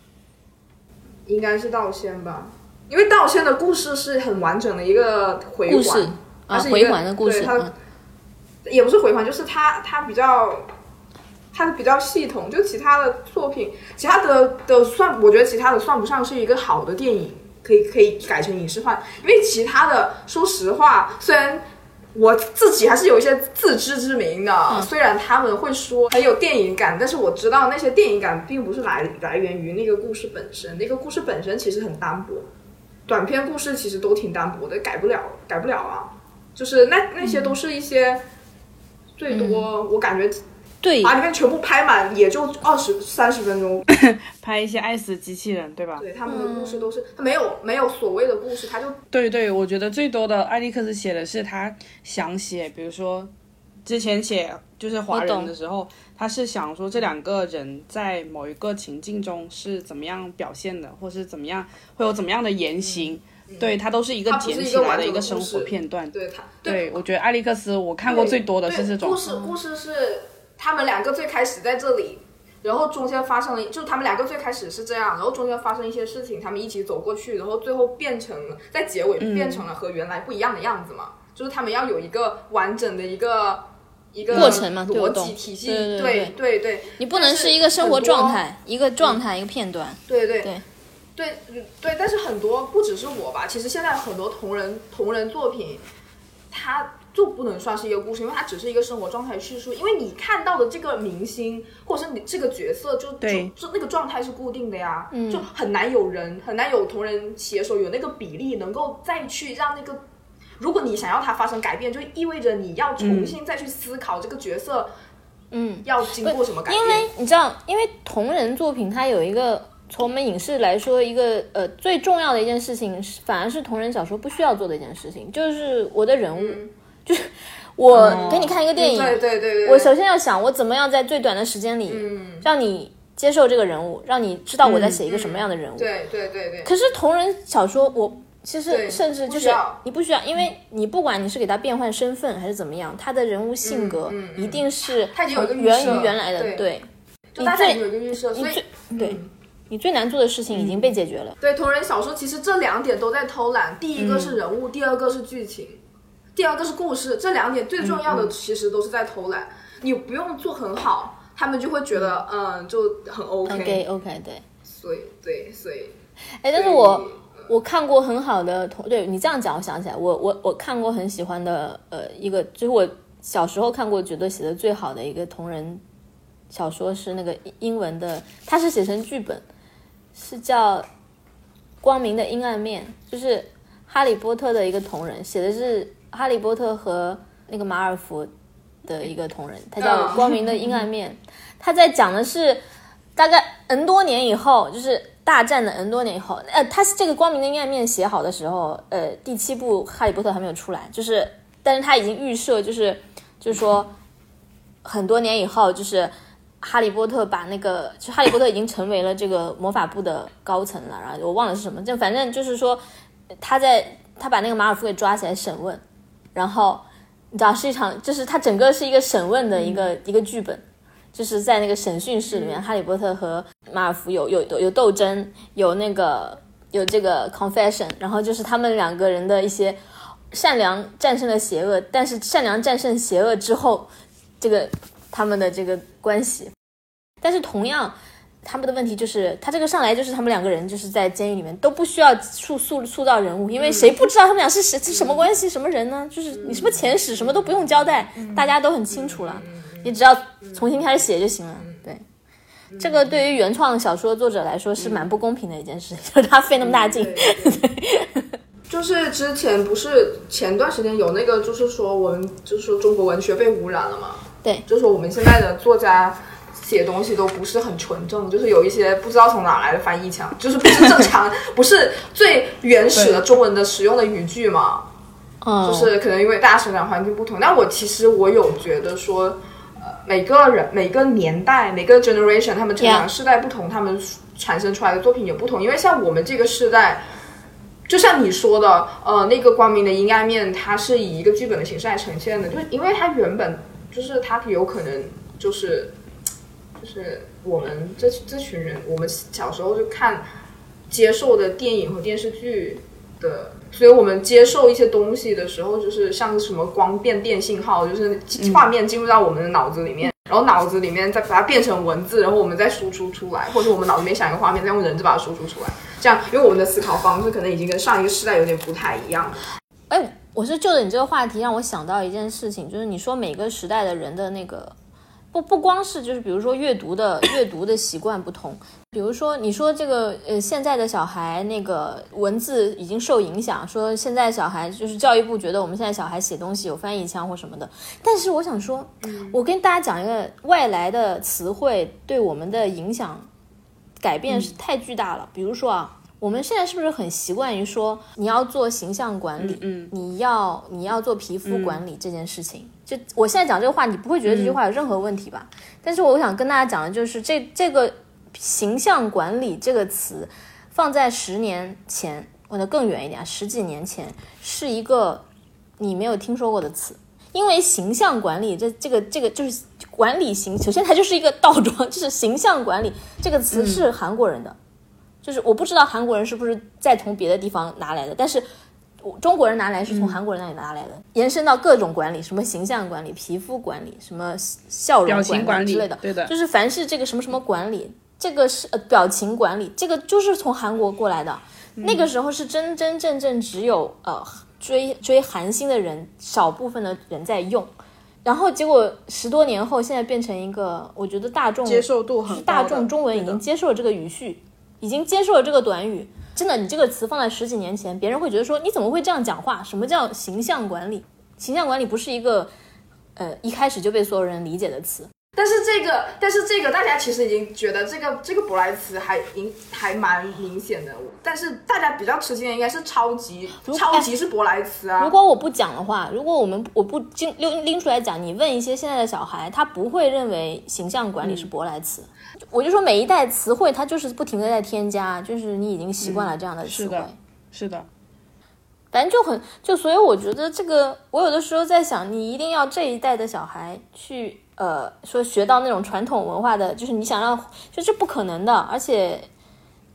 应该是道仙吧，因为道仙的故事是很完整的一个回故事环，啊，回环的故事。它嗯也不是回环，就是它它比较。它比较系统，就其他的作品，其他的的算，我觉得其他的算不上是一个好的电影，可以可以改成影视化，因为其他的，说实话，虽然我自己还是有一些自知之明的，嗯虽然他们会说很有电影感，但是我知道那些电影感并不是来来源于那个故事本身，那个故事本身其实很单薄，短篇故事其实都挺单薄的，改不了，改不了啊，就是那那些都是一些。最多我感觉对，把里面全部拍满，也就二十三十分钟。拍一些爱死机器人，对吧？对，他们的故事都是，他没有没有所谓的故事，他就对对，我觉得最多的艾利克斯写的是他想写，比如说之前写就是华人的时候，他是想说这两个人在某一个情境中是怎么样表现的，或是怎么样会有怎么样的言行，对他都是一个它不是剪起来的一个生活片段。对他对，我觉得艾利克斯我看过最多的是这种故。事，故事是他们两个最开始在这里，然后中间发生了，就他们两个最开始是这样，然后中间发生一些事情，他们一起走过去，然后最后变成了在结尾嗯。变成了和原来不一样的样子嘛，就是他们要有一个完整的一个一个过程嘛逻辑体系，对对对。对对，你不能是是一个生活状态，一个状态，一个片段。对对。对。对对，但是很多不只是我吧，其实现在很多同人同人作品，它就不能算是一个故事，因为它只是一个生活状态叙述。因为你看到的这个明星或者是你这个角色就，就对就那个状态是固定的呀，嗯就很难有人很难有同人写手有那个比例能够再去让那个。如果你想要它发生改变，就意味着你要重新再去思考这个角色，嗯，要经过什么改变。因为你知道，因为同人作品它有一个从我们影视来说，一个呃最重要的一件事情，是反而是同人小说不需要做的一件事情，就是我的人物，就是我给你看一个电影，对对对对，我首先要想我怎么样在最短的时间里，嗯，让你接受这个人物，让你知道我在写一个什么样的人物。对对对对，可是同人小说，我其实甚至就是你不需要，因为你不管你是给他变换身份还是怎么样，他的人物性格一定是源于原来的，对。你最大家已经有一个预设，所以最对你最难做的事情已经被解决了。对同人小说其实这两点都在偷懒，第一个是人物，第二个是剧情，第二个是故事，这两点最重要的其实都是在偷懒。你不用做很好，他们就会觉得嗯就很 OK。OK OK 对，所以对，所以哎，但是我我看过很好的同，对你这样讲，我想起来，我我我看过很喜欢的呃一个，就是我小时候看过觉得写的最好的一个同人小说是那个英英文的，它是写成剧本，是叫《光明的阴暗面》，就是哈利波特的一个同人，写的是哈利波特和那个马尔福的一个同人，他叫嗯《光明的阴暗面》，他在讲的是大概 N 多年以后，就是大战的 N 多年以后，呃，他这个《光明的阴暗面》写好的时候，呃，第七部《哈利波特》还没有出来，就是，但是他已经预设，就是就是说，很多年以后，就是哈利波特把那个，就哈利波特已经成为了这个魔法部的高层了，然后我忘了是什么，就反正就是说，他在他把那个马尔福给抓起来审问，然后你知道是一场，就是他整个是一个审问的一个、一个剧本。就是在那个审讯室里面，哈利波特和马尔福有有有有斗争，有那个有这个 confession，然后就是他们两个人的一些善良战胜了邪恶，但是善良战胜邪恶之后，这个他们的这个关系，但是同样他们的问题就是，他这个上来就是他们两个人就是在监狱里面都不需要塑塑塑造人物，因为谁不知道他们俩是谁是什么关系什么人呢？就是你什么前史什么都不用交代，大家都很清楚了。你只要重新开始写就行了。对，这个对于原创小说作者来说是蛮不公平的一件事，就是他费那么大劲。就是之前不是前段时间有那个，就是说我们就是说中国文学被污染了嘛？对，就是说我们现在的作家写东西都不是很纯正，就是有一些不知道从哪来的翻译腔，就是不是正常，不是最原始的中文的使用的语句嘛？嗯，就是可能因为大家生长环境不同，但我其实我有觉得说，呃，每个人每个年代每个 generation 他们成长世代不同，他们产生出来的作品也不同。因为像我们这个世代，就像你说的，呃，那个光明的阴暗面，它是以一个剧本的形式来呈现的，就是因为它原本就是它有可能就是就是我们这这群人，我们小时候就看接受的电影和电视剧的，所以我们接受一些东西的时候，就是像什么光变电信号，就是画面进入到我们的脑子里面，然后脑子里面再把它变成文字，然后我们再输出出来，或者我们脑子里面想一个画面，再用人字把它输出出来。这样，因为我们的思考方式可能已经跟上一个时代有点不太一样了。哎，我是就着你这个话题，让我想到一件事情，就是你说每个时代的人的那个，不不光是就是比如说阅读的阅读的习惯不同，比如说你说这个呃现在的小孩那个文字已经受影响，说现在小孩就是教育部觉得我们现在小孩写东西有翻译腔或什么的，但是我想说，我跟大家讲一个外来的词汇对我们的影响改变是太巨大了，比如说啊。我们现在是不是很习惯于说你要做形象管理，嗯你要你要做皮肤管理这件事情？就我现在讲这个话，你不会觉得这句话有任何问题吧？但是我想跟大家讲的就是这这个形象管理这个词，放在十年前或者更远一点，十几年前是一个你没有听说过的词。因为形象管理这这个这个就是管理形，首先它就是一个倒装，就是形象管理这个词是韩国人的，就是我不知道韩国人是不是再从别的地方拿来的，但是我中国人拿来是从韩国人那里拿来的，延伸到各种管理，什么形象管理、皮肤管理、什么笑容管理之类的，对的就是凡是这个什么什么管理，这个是呃表情管理，这个就是从韩国过来的。那个时候是真真正正只有呃追追韩星的人少部分的人在用，然后结果十多年后，现在变成一个我觉得大众接受度很大众中文已经接受了这个语序，已经接受了这个短语。真的，你这个词放在十几年前，别人会觉得说你怎么会这样讲话？什么叫形象管理？形象管理不是一个呃一开始就被所有人理解的词。但是这个，但是这个，大家其实已经觉得这个这个舶来词还应还蛮明显的，但是大家比较吃惊的应该是超级，超级是舶来词啊。如果我不讲的话，如果我们我不拎拎拎出来讲，你问一些现在的小孩，他不会认为形象管理是舶来词。我就说每一代词汇，它就是不停的在添加，就是你已经习惯了这样的词汇。是的，是的，反正就很就，所以我觉得这个，我有的时候在想，你一定要这一代的小孩去呃说学到那种传统文化的，就是你想让，就是不可能的，而且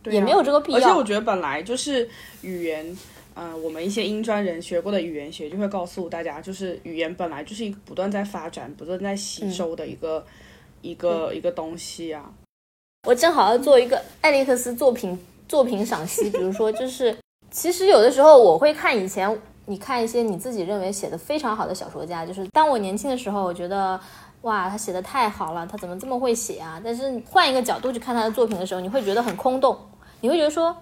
也没有这个必要。而且我觉得本来就是语言，呃，我们一些英专人学过的语言学就会告诉大家，就是语言本来就是一个不断在发展、不断在吸收的一个、一个、一个东西啊。我正好要做一个艾利克斯作品作品赏析，比如说就是，其实有的时候我会看以前你看一些你自己认为写的非常好的小说家，就是当我年轻的时候，我觉得哇他写的太好了，他怎么这么会写啊？但是换一个角度去看他的作品的时候，你会觉得很空洞，你会觉得说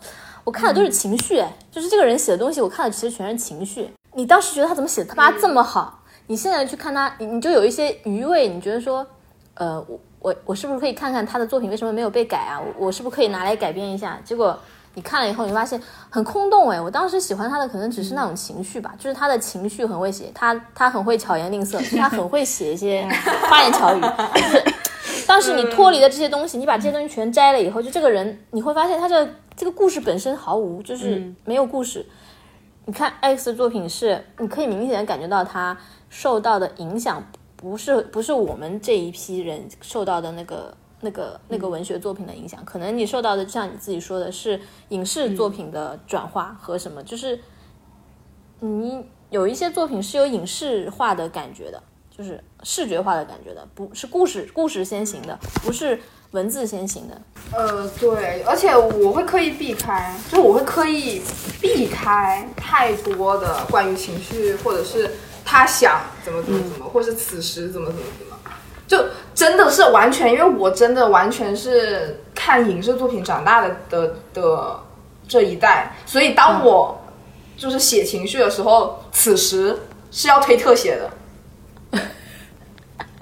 我看的都是情绪，哎，就是这个人写的东西，我看的其实全是情绪。你当时觉得他怎么写的他妈这么好，你现在去看他，你你就有一些余味，你觉得说，呃我。我我是不是可以看看他的作品为什么没有被改啊？我我是不是可以拿来改编一下？结果你看了以后，你发现很空洞哎！我当时喜欢他的可能只是那种情绪吧，就是他的情绪很会写，他他很会巧言令色，他很会写一些花言巧语。就 是当时你脱离了这些东西，你把这些东西全摘了以后，就这个人你会发现他这这个故事本身毫无，就是没有故事。你看 X 的作品是，你可以明显的感觉到他受到的影响。不是不是我们这一批人受到的那个那个那个文学作品的影响，可能你受到的，就像你自己说的是影视作品的转化和什么，就是你有一些作品是有影视化的感觉的，就是视觉化的感觉的，不是故事故事先行的，不是文字先行的。呃，对，而且我会刻意避开，就我会刻意避开太多的关于情绪或者是。他想怎么怎么怎么，或是此时怎么怎么怎么，就真的是完全，因为我真的完全是看影视作品长大的的的这一代，所以当我就是写情绪的时候，此时是要推特写的。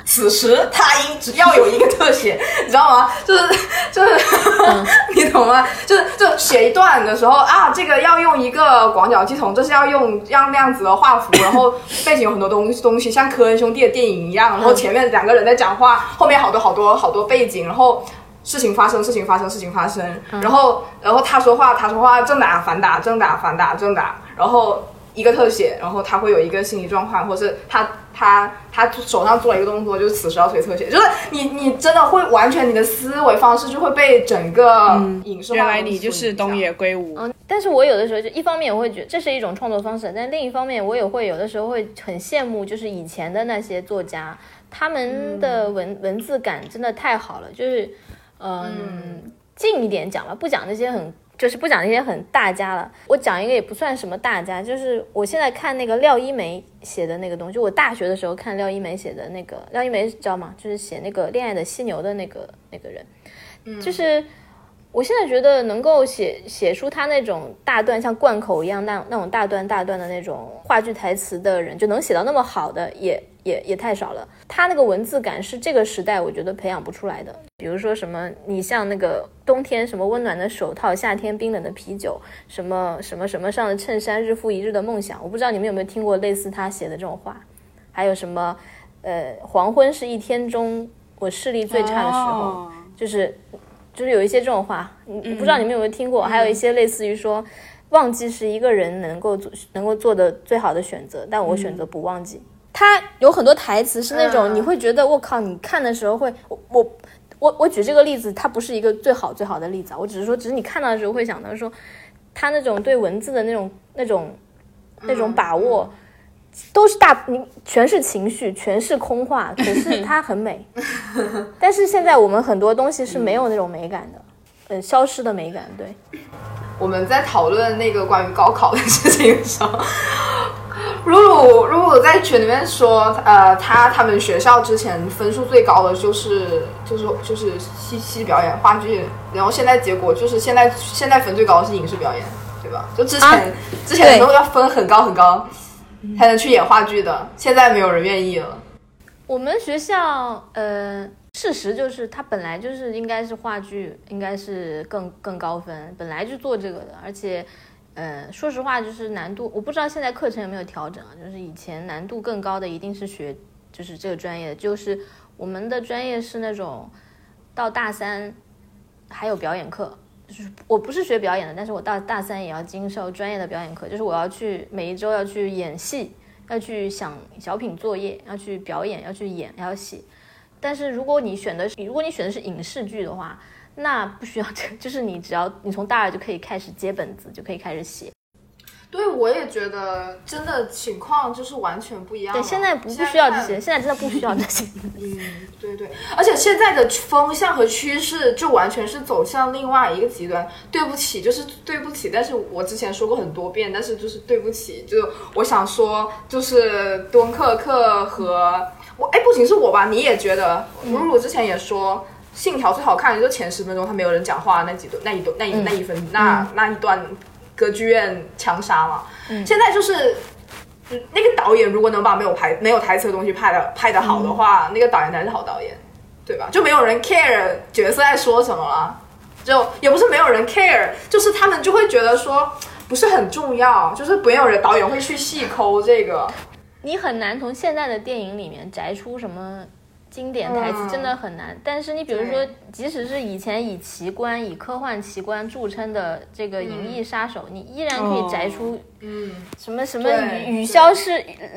此时他应只要有一个特写，你知道吗？就是就是，你懂吗？就是就写一段的时候啊，这个要用一个广角系统，这是要用让那样子的画幅，然后背景有很多东东西，像科恩兄弟的电影一样，然后前面两个人在讲话，后面好多好多好多背景，然后事情发生，事情发生，事情发生，然后然后他说话，他说话正打反打，正打反打，正打，然后。一个特写，然后他会有一个心理状况，或是他他他手上做了一个动作，就是此时要推特写，就是你你真的会完全你的思维方式就会被整个影视化。原来你就是东野圭吾。嗯，但是我有的时候就一方面我会觉得这是一种创作方式，但另一方面我也会有的时候会很羡慕，就是以前的那些作家，他们的文文字感真的太好了，就是嗯近一点讲吧，不讲那些很。就是不讲那些很大家了，我讲一个也不算什么大家，就是我现在看那个廖一梅写的那个东西，我大学的时候看廖一梅写的那个，廖一梅知道吗？就是写那个《恋爱的犀牛》的那个那个人，就是我现在觉得能够写写出他那种大段像贯口一样那那种大段大段的那种话剧台词的人，就能写到那么好的也。也也太少了，他那个文字感是这个时代我觉得培养不出来的。比如说什么，你像那个冬天什么温暖的手套，夏天冰冷的啤酒，什么什么什么上的衬衫，日复一日的梦想。我不知道你们有没有听过类似他写的这种话。还有什么，呃，黄昏是一天中我视力最差的时候，就是就是有一些这种话，我不知道你们有没有听过。还有一些类似于说，忘记是一个人能够做能够做的最好的选择，但我选择不忘记。他有很多台词是那种你会觉得我靠，你看的时候会我我我我举这个例子，它不是一个最好最好的例子啊，我只是说，只是你看到的时候会想到说，他那种对文字的那种那种那种把握，都是大你全是情绪，全是空话，可是它很美。但是现在我们很多东西是没有那种美感的，嗯，消失的美感。对，我们在讨论那个关于高考的事情的时候。露露，露露在群里面说，呃，他他们学校之前分数最高的就是就是就是戏戏表演话剧，然后现在结果就是现在现在分最高的是影视表演，对吧？就之前之前都要分很高很高才能去演话剧的，现在没有人愿意了。我们学校，呃，事实就是他本来就是应该是话剧，应该是更更高分，本来就做这个的，而且。呃，说实话，就是难度，我不知道现在课程有没有调整啊。就是以前难度更高的一定是学，就是这个专业的，就是我们的专业是那种到大三还有表演课，就是我不是学表演的，但是我到大三也要经受专业的表演课，就是我要去每一周要去演戏，要去想小品作业，要去表演，要去演，要写。但是如果你选的是，如果你选的是影视剧的话。那不需要 这，就是你只要你从大二就可以开始接本子，就可以开始写。对，我也觉得真的情况就是完全不一样。对，现在不不需要这些，现在真的不需要这些。嗯，对对，而且现在的风向和趋势就完全是走向另外一个极端。对不起，就是对不起，但是我之前说过很多遍，但是就是对不起，就我想说，就是敦刻克和我，哎，不仅是我吧，你也觉得，鲁鲁之前也说。信条最好看的就前十分钟，他没有人讲话那几段，那一段那一那一分那那一段歌剧院枪杀嘛。现在就是，那个导演如果能把没有台没有台词的东西拍的拍的好的话，那个导演才是好导演。对吧？就没有人 care 角色在说什么了，就也不是没有人 care，就是他们就会觉得说不是很重要，就是没有人导演会去细抠这个。你很难从现在的电影里面摘出什么经典台词，嗯真的很难。但是你比如说，即使是以前以奇观、以科幻奇观著称的这个《银翼杀手》，你依然可以摘出嗯，什么什么雨雨消失，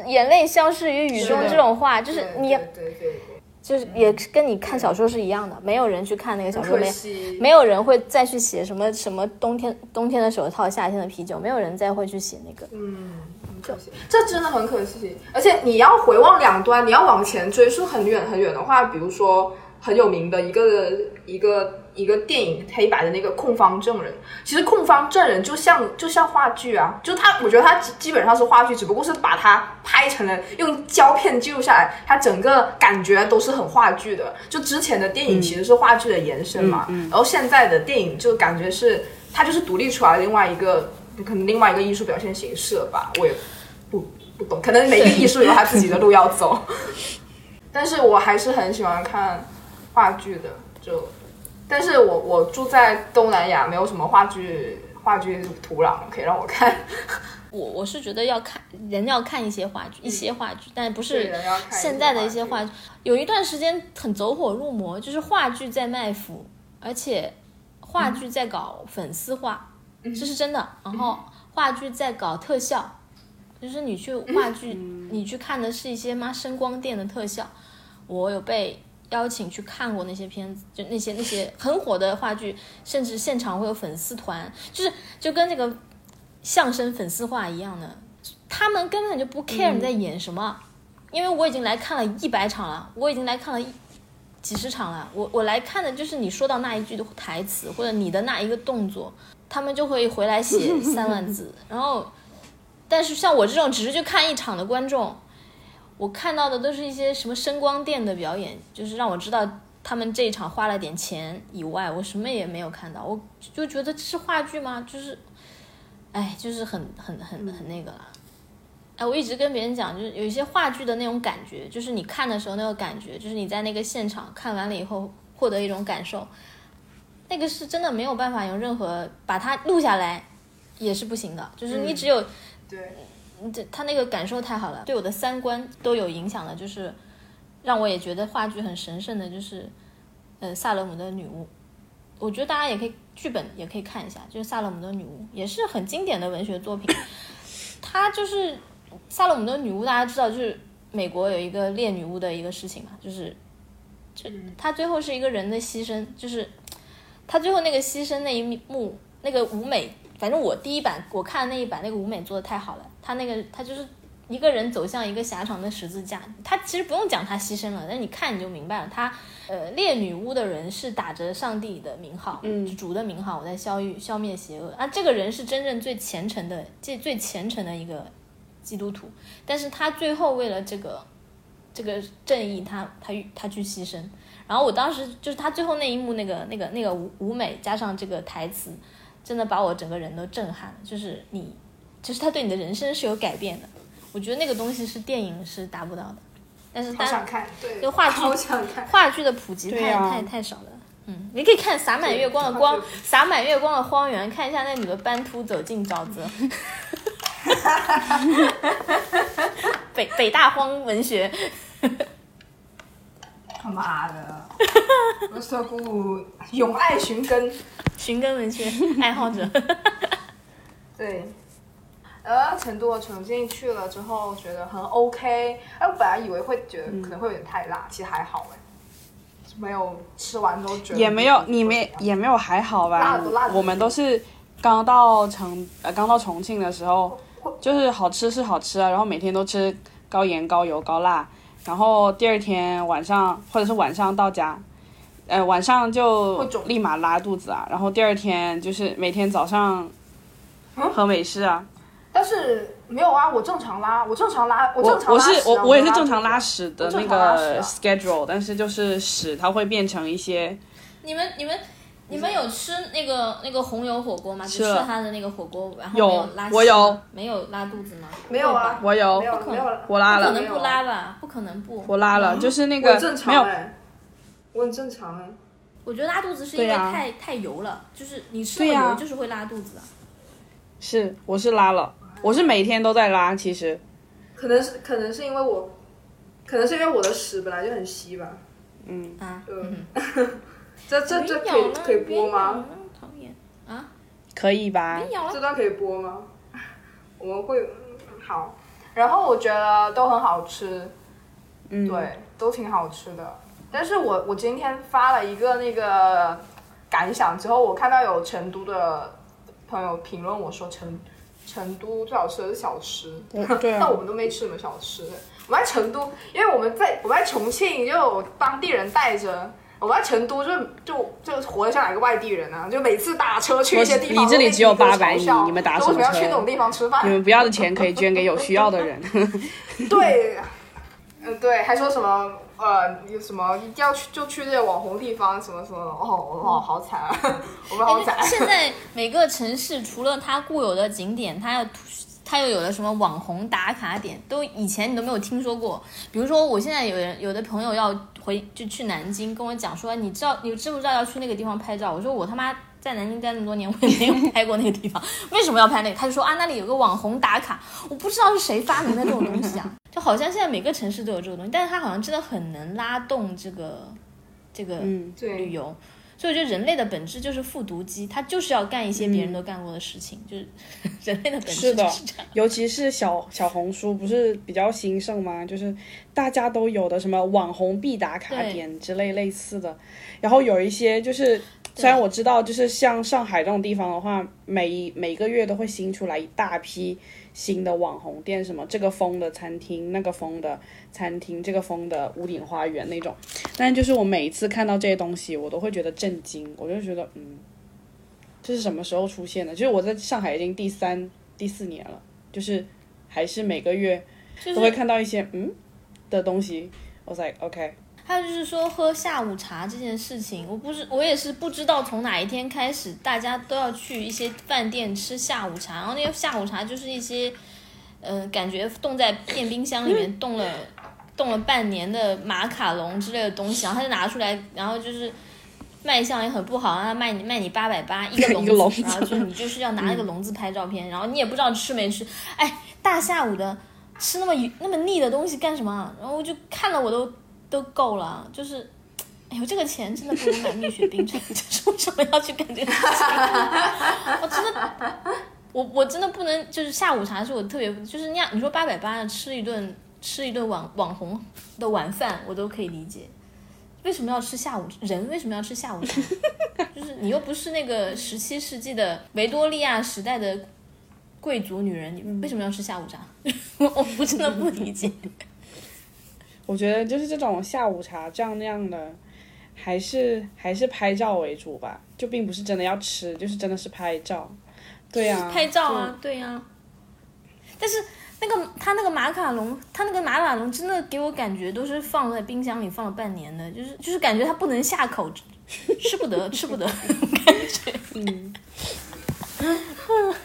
眼泪消失于雨中这种话，就是你对对对对，就是也跟你看小说是一样的，没有人去看那个小说，没没有人会再去写什么什么冬天冬天的手套，夏天的啤酒，没有人再会去写那个。嗯，这真的很可惜。而且你要回望两端，你要往前追溯很远很远的话，比如说很有名的一个一个一个电影黑白的那个《控方证人》，其实《控方证人》就像就像话剧啊，就他，我觉得他基基本上是话剧，只不过是把它拍成了用胶片记录下来，它整个感觉都是很话剧的。就之前的电影其实是话剧的延伸嘛，然后现在的电影就感觉是它就是独立出来的另外一个可能另外一个艺术表现形式了吧，我也不不懂，可能每个艺术有他自己的路要走，但是我还是很喜欢看话剧的，就，但是我我住在东南亚，没有什么话剧话剧土壤可以让我看，我我是觉得要看人要看一些话剧，一些话剧，但不是现在的一些话话剧。有一段时间很走火入魔，就是话剧在卖腐，而且话剧在搞粉丝化，这是真的。然后话剧在搞特效，就是你去话剧，你去看的是一些妈声光电的特效。我有被邀请去看过那些片子，就那些那些很火的话剧，甚至现场会有粉丝团，就是就跟那个相声粉丝化一样的，他们根本就不 care 你在演什么，因为我已经来看了一百场了，我已经来看了一几十场了，我我来看的就是你说到那一句的台词或者你的那一个动作，他们就会回来写 三万字，然后，但是像我这种只是去看一场的观众，我看到的都是一些什么声光电的表演，就是让我知道他们这一场花了点钱以外，我什么也没有看到，我就觉得这是话剧吗？就是，哎，就是很很很很那个了。哎，我一直跟别人讲，就是有一些话剧的那种感觉，就是你看的时候那个感觉，就是你在那个现场看完了以后获得一种感受，那个是真的没有办法用任何把它录下来，也是不行的。就是你只有对，这他那个感受太好了，对我的三观都有影响了，就是让我也觉得话剧很神圣的，就是呃萨勒姆的女巫。我觉得大家也可以剧本也可以看一下，就是萨勒姆的女巫也是很经典的文学作品。它就是萨勒姆的女巫，大家知道就是美国有一个猎女巫的一个事情嘛，就是就她最后是一个人的牺牲，就是她最后那个牺牲那一幕那个舞美，反正我第一版我看的那一版那个舞美做的太好了，他那个他就是一个人走向一个狭长的十字架，他其实不用讲他牺牲了，但你看你就明白了，他呃猎女巫的人是打着上帝的名号，嗯，主的名号，我在消灭消灭邪恶啊，这个人是真正最虔诚的，最最虔诚的一个基督徒，但是他最后为了这个这个正义，他他他去牺牲。然后我当时就是他最后那一幕那个那个那个舞舞美加上这个台词，真的把我整个人都震撼了。就是你，就是他对你的人生是有改变的。我觉得那个东西是电影是达不到的，但是但好想看，对，就话 剧好想看，话剧的普及太、太太少了。嗯，你可以看洒满月光的光，洒满月光的荒原，看一下那女的斑秃走进沼泽。北北大荒文学，他妈的，我是股永爱寻根。寻根文学 爱好者。对，呃，成都和重庆去了之后觉得很 OK，哎，我本来以为会觉得可能会有点太辣，其实还好哎，没有吃完都觉得也没有，你们也没有还好吧。辣的辣？的。我们都是刚到成呃刚到重庆的时候，就是好吃是好吃啊，然后每天都吃高盐高油高辣，然后第二天晚上或者是晚上到家。呃，晚上就立马拉肚子啊，然后第二天就是每天早上喝美式啊，但是没有啊，我正常拉，我正常拉，我我正常我是拉屎啊。我我也是正常拉屎的那个啊。schedule，但是就是屎它会变成一些你们你们你们有吃那个那个红油火锅吗？只吃了吃它的那个火锅，然后有没有拉有没有拉肚子吗？没有啊，我有不可能，我拉了不可能不拉吧？不可能不。我拉了，就是那我个正没有常哎，我很正常哎。我觉得拉肚子是因为太、太油了，就是你吃了油就是会拉肚子啊。是，我是拉了，我是每天都在拉，其实可能是可能是因为我，可能是因为我的屎本来就很稀吧。嗯啊，嗯，这这这可以可以播吗？？啊！可以吧？这段可以播吗？我们会嗯好，然后我觉得都很好吃，嗯，对，都挺好吃的。但是我我今天发了一个那个感想之后，我看到有成都的朋友评论我说成成都最好吃的是小吃，我对啊 但我们都没吃什么小吃。我们在成都，因为我们在我们在重庆就有当地人带着。我们在成都就就就活得像哪个外地人啊！就每次打车去一些地方，你这里只有都被800米你们打什么车为什么要去那种地方吃饭？你们不要的钱可以捐给有需要的人。对，嗯，对，还说什么呃，有什么一定要去就去这些网红地方，什么什么的，哦，哦，好惨啊，我们好惨哎。现 在每个城市除了它固有的景点，它要它又有了什么网红打卡点，都以前你都没有听说过。比如说，我现在有人有的朋友要回就去南京，跟我讲说，你知道你知不知道要去那个地方拍照？我说我他妈。在南京待那么多年，我也没有 拍过那个地方，为什么要拍那个？他就说啊，那里有个网红打卡，我不知道是谁发明的这种东西啊，就好像现在每个城市都有这个东西，但是它好像真的很能拉动这个这个嗯，对旅游。所以我觉得人类的本质就是复读机，它就是要干一些别人都干过的事情，就是人类的本质是这样。尤其是小小红书不是比较兴盛吗？就是大家都有的什么网红必打卡点之类类似的，然后有一些就是。虽然我知道，就是像上海这种地方的话，每一每个月都会新出来一大批新的网红店，什么这个风的餐厅，那个风的餐厅，这个风的屋顶花园那种。但就是我每一次看到这些东西，我都会觉得震惊，我就觉得，嗯，这是什么时候出现的？就是我在上海已经第三、第四年了，就是还是每个月都会看到一些嗯的东西。我 like OK，还有就是说喝下午茶这件事情，我不是我也是不知道从哪一天开始，大家都要去一些饭店吃下午茶，然后那些下午茶就是一些，呃，感觉冻在电冰箱里面冻了冻了半年的马卡龙之类的东西，然后他就拿出来，然后就是。卖相也很不好，让他卖你卖你八百八一个 笼子，然后就你就是要拿那个笼子拍照片，然后你也不知道吃没吃，哎，大下午的吃那么那么腻的东西干什么啊？然后我就看了我都都够了，就是，哎呦，这个钱真的不能买蜜雪冰城，就是为什么要去干这个事情？我真的，我我真的不能，就是下午茶是我特别，就是那样，你说八百八吃一顿吃一顿网网红的晚饭，我都可以理解。为什么要吃下午？人为什么要吃下午茶？就是你又不是那个十七世纪的维多利亚时代的贵族女人，你为什么要吃下午茶？我我真的不理解。我觉得就是这种下午茶这样那样的，还是还是拍照为主吧，就并不是真的要吃，就是真的是拍照。对呀、拍照啊，对呀、但是那个他那个马卡龙，他那个马卡龙真的给我感觉都是放在冰箱里放了半年的，就是就是感觉它不能下口，吃不得，吃不得，感觉。嗯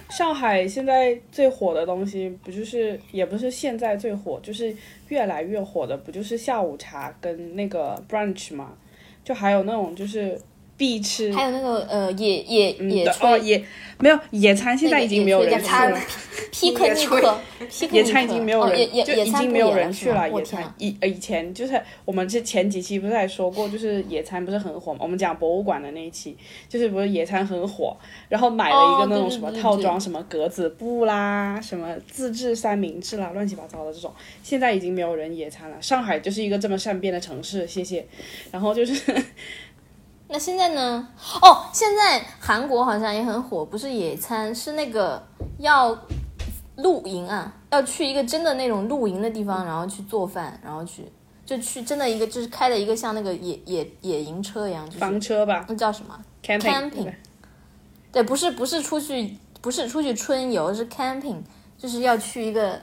上海现在最火的东西，不就是也不是现在最火，就是越来越火的，不就是下午茶跟那个 brunch 吗？就还有那种就是必吃，还有那个呃野野嗯野对哦炊，野没有野餐，现在已经没有人去餐了。野餐已经没有人，哦野野就野餐不已经没有人去了。野！餐以呃以前就是我们之前几期不是还说过，就是野餐不是很火嘛？我们讲博物馆的那一期，就是不是野餐很火，然后买了一个哦那种什么对对对对套装，什么格子布啦，什么自制三明治啦，乱七八糟的这种，现在已经没有人野餐了。上海就是一个这么善变的城市，谢谢。然后就是那现在呢？哦，现在韩国好像也很火，不是野餐，是那个要露营啊，要去一个真的那种露营的地方，然后去做饭，然后去就去真的一个就是开的一个像那个野野野营车一样，就是房车吧那叫什么吧对，不是不是出去不是出去春游，是 camping，就是要去一个。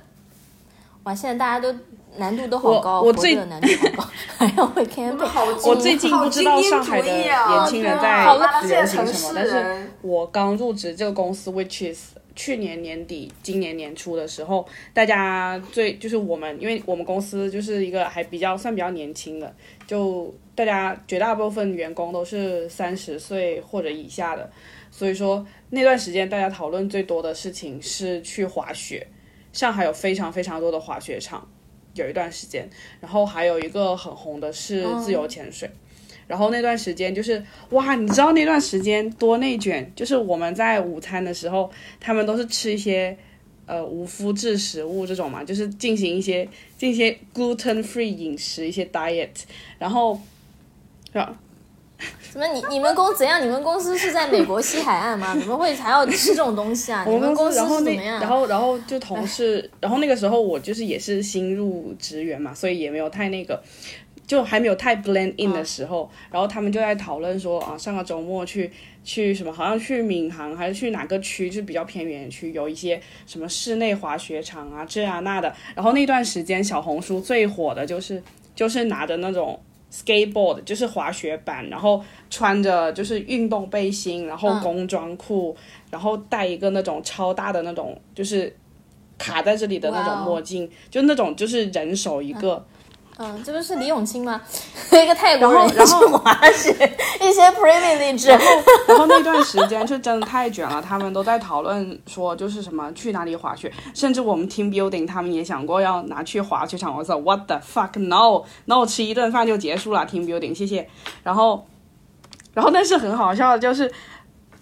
哇，现在大家都难度都好高，我最活着难度好高，还要会我 camping 我最近不知道上海的年轻人在流行什么，但是我刚入职这个公司，which is 去年年底、今年年初的时候，大家最就是我们，因为我们公司就是一个还比较算比较年轻的，就大家绝大部分员工都是三十岁或者以下的，所以说那段时间大家讨论最多的事情是去滑雪。上海有非常非常多的滑雪场，有一段时间，然后还有一个很红的是自由潜水。然后那段时间就是哇，你知道那段时间多内卷，就是我们在午餐的时候，他们都是吃一些呃无麸质食物这种嘛，就是进行一些进行一些 gluten free 饮食一些 diet，然后啊 怎么你你们公怎样？你们公司是在美国西海岸吗？怎么会还要吃这种东西啊？你我们们公司然后怎么样？然后然后就同事，然后那个时候我就是也是新入职员嘛，所以也没有太那个。就还没有太 blend in 的时候，然后他们就在讨论说啊，上个周末去去什么，好像去闵行还是去哪个区，就比较偏远的区，有一些什么室内滑雪场啊，这啊那的。然后那段时间小红书最火的就是就是拿着那种 skateboard，就是滑雪板，然后穿着就是运动背心，然后工装裤，然后戴一个那种超大的那种就是卡在这里的那种墨镜，就那种就是人手一个。嗯，这不是李永清吗？一个泰国人然后去滑雪，一些 privilege。然后那段时间就真的太卷了，他们都在讨论说就是什么去哪里滑雪，甚至我们 team building 他们也想过要拿去滑雪场。我说 what the fuck no no，吃一顿饭就结束了 team building，谢谢。然后，然后但是很好笑的就是。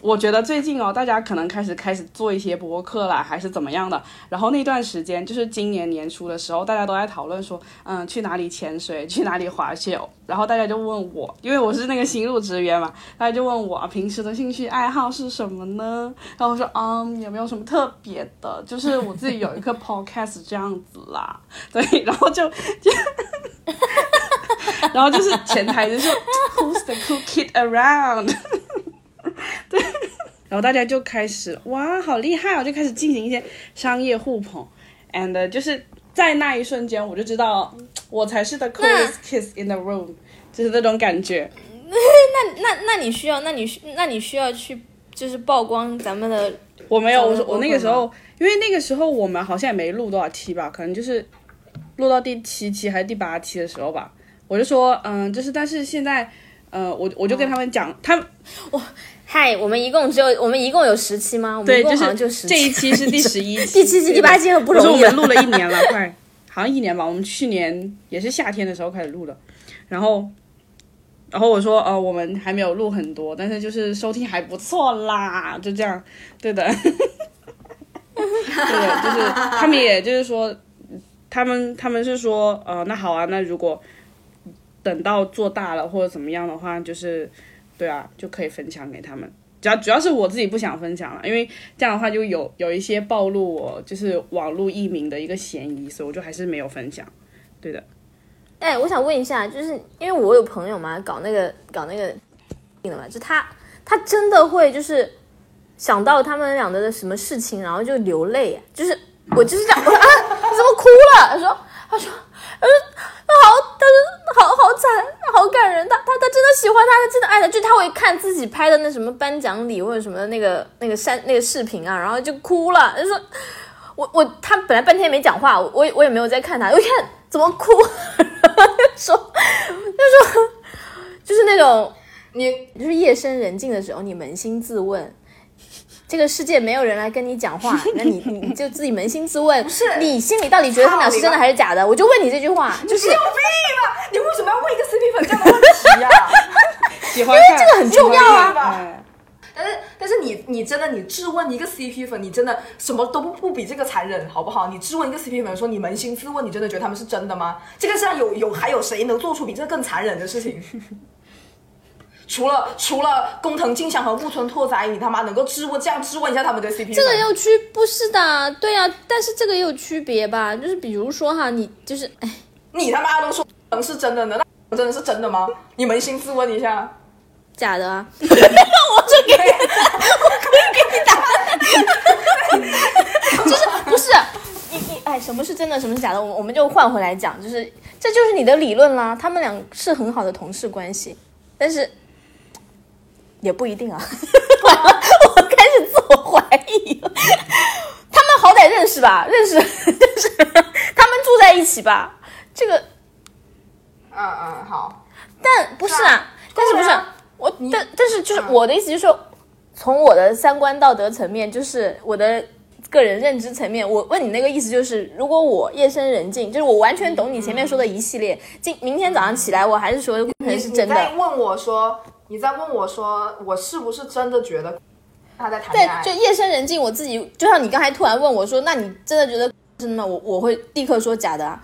我觉得最近哦，大家可能开始开始做一些播客啦，还是怎么样的。然后那段时间就是今年年初的时候，大家都在讨论说，嗯，去哪里潜水，去哪里滑雪。然后大家就问我，因为我是那个新入职员嘛，大家就问我平时的兴趣爱好是什么呢？然后我说，嗯，有没有什么特别的？就是我自己有一个 podcast 这样子啦。对，然后就就，然后就是前台就是 Who's the cool kid around？对，然后大家就开始哇，好厉害哦，就开始进行一些商业互捧，and 就是在那一瞬间，我就知道我才是 the coolest kiss in the room，就是那种感觉。那那那你需要，那你需那你需要去就是曝光咱们的。我没有，我说我那个时候因为那个时候我们好像也没录多少期吧，可能就是录到第七期还是第八期的时候吧，我就说，嗯，就是但是现在，呃，我我就跟他们讲，他们嗨，我们一共只有我们一共有十期吗？我们对，一共好像就十这一期是第十一期，第七期、第八期很不容易了。们录了一年了，快，好像一年吧。我们去年也是夏天的时候开始录的，然后，然后我说，呃，我们还没有录很多，但是就是收听还不错啦，就这样，对的，对的，就是他们也就是说，他们他们是说，呃，那好啊，那如果等到做大了或者怎么样的话，就是对啊，就可以分享给他们。主要主要是我自己不想分享了，因为这样的话就有有一些暴露我就是网络艺名的一个嫌疑，所以我就还是没有分享。对的，哎，我想问一下，就是因为我有朋友嘛，搞那个搞那个的嘛，就他他真的会就是想到他们两个的什么事情，然后就流泪，就是我就是这样，我说啊，你怎么哭了？他说他说呃好，他说好好惨，好感人，他他他真的喜欢他，他真的爱他，就他会看自己拍的那什么颁奖礼或者什么那个那个山那个视频啊，然后就哭了，就说。我我他本来半天没讲话，我我也没有在看他，我一看怎么哭，然后就说就说就是那种你就是夜深人静的时候，你扪心自问，这个世界没有人来跟你讲话，那你你就自己扪心自问，是你心里到底觉得他们俩是真的还是假的？我就问你这句话，就是有病吧？你为什么要问一个 CP 粉这样的问题呀、喜欢，因为这个很重要啊哎但是但是你你真的你质问一个 CP 粉，你真的什么都不不比这个残忍，好不好？你质问一个 CP 粉说你扪心自问，你真的觉得他们是真的吗？这个世上有有还有谁能做出比这个更残忍的事情？除了除了工藤静香和木村拓哉，你他妈能够质问这样质问一下他们的 CP 粉？这个也有区不是的，对啊，但是这个也有区别吧？就是比如说哈，你就是哎，你他妈都说能是真的呢？那真的是真的吗？你扪心自问一下。假的啊，我就给你，我可以给你答案，就是不是你你哎，什么是真的，什么是假的？我我们就换回来讲，就是这就是你的理论啦。他们俩是很好的同事关系，但是也不一定啊。完了，我开始自我怀疑了。他们好歹认识吧，认识认识，他们住在一起吧？这个，嗯嗯，好。但不是啊，但是不是我？但但是就是嗯我的意思就是说，从我的三观道德层面，就是我的个人认知层面，我问你那个意思就是，如果我夜深人静，就是我完全懂你前面说的一系列，今明天早上起来，我还是说可能是真的。在问我说，你在问我说，我是不是真的觉得他在谈恋爱？对，就夜深人静，我自己就像你刚才突然问我说，那你真的觉得真的吗？我我会立刻说假的啊。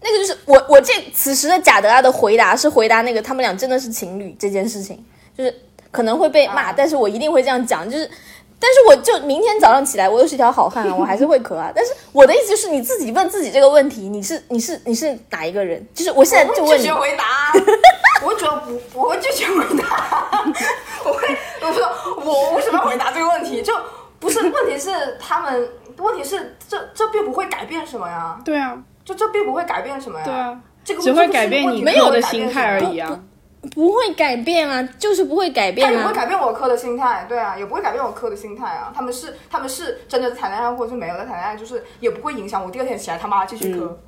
那个就是我我这此时的贾德啊的回答是回答那个他们俩真的是情侣这件事情，就是可能会被骂，啊但是我一定会这样讲，就是。但是我就明天早上起来，我又是一条好汉啊，我还是会咳啊。但是我的意思就是，你自己问自己这个问题，你是你是你是哪一个人？就是我现在就问你回答，我会觉得不，我会拒绝回答，我会，我说我为什么要回答这个问题？就不是问题是他们，问题是这这并不会改变什么呀，对啊，就这并不会改变什么呀，对啊，这个只会改变你没有的心态而已啊。啊。不会改变啊，就是不会改变啊他也不会。改变我科的心态，对啊，也不会改变我科的心态啊。他们是他们是真的谈恋爱，或者是没有在谈恋爱，就是也不会影响我第二天起来他妈继续科。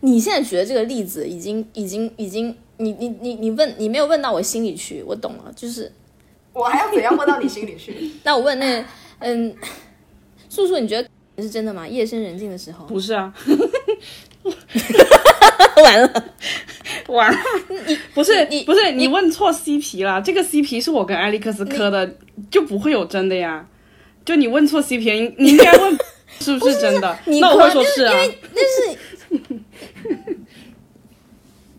你现在举的这个例子，已经已经已经，你你你你问你没有问到我心里去，我懂了，就是我还要怎样问到你心里去？那我问那嗯，素素，你觉得是真的吗？夜深人静的时候，不是啊，完了，完了，你不是你不是你问错 CP 了，这个 CP 是我跟艾利克斯磕的，就不会有真的呀。就你问错 CP，你你应该问 是不是真的？那我会说是啊因。为但是。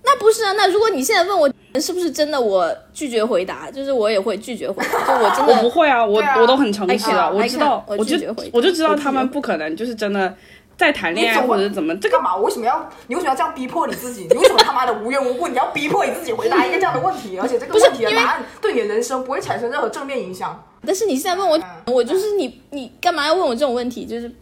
那不是啊，那如果你现在问我是不是真的，我拒绝回答，就是我也会拒绝回答，就我真的我不会啊，我啊我都很诚实的，爱看我知道，我我就拒绝回答我就知道他们不可能就是真的在谈恋爱或者怎么，这干嘛？我为什么要你为什么要这样逼迫你自己？你为什么他妈的无缘无故你要逼迫你自己回答一个这样的问题？而且这个问题的答案对你的人生不会产生任何正面影响。但是你现在问我，嗯我就是你，你干嘛要问我这种问题？就是你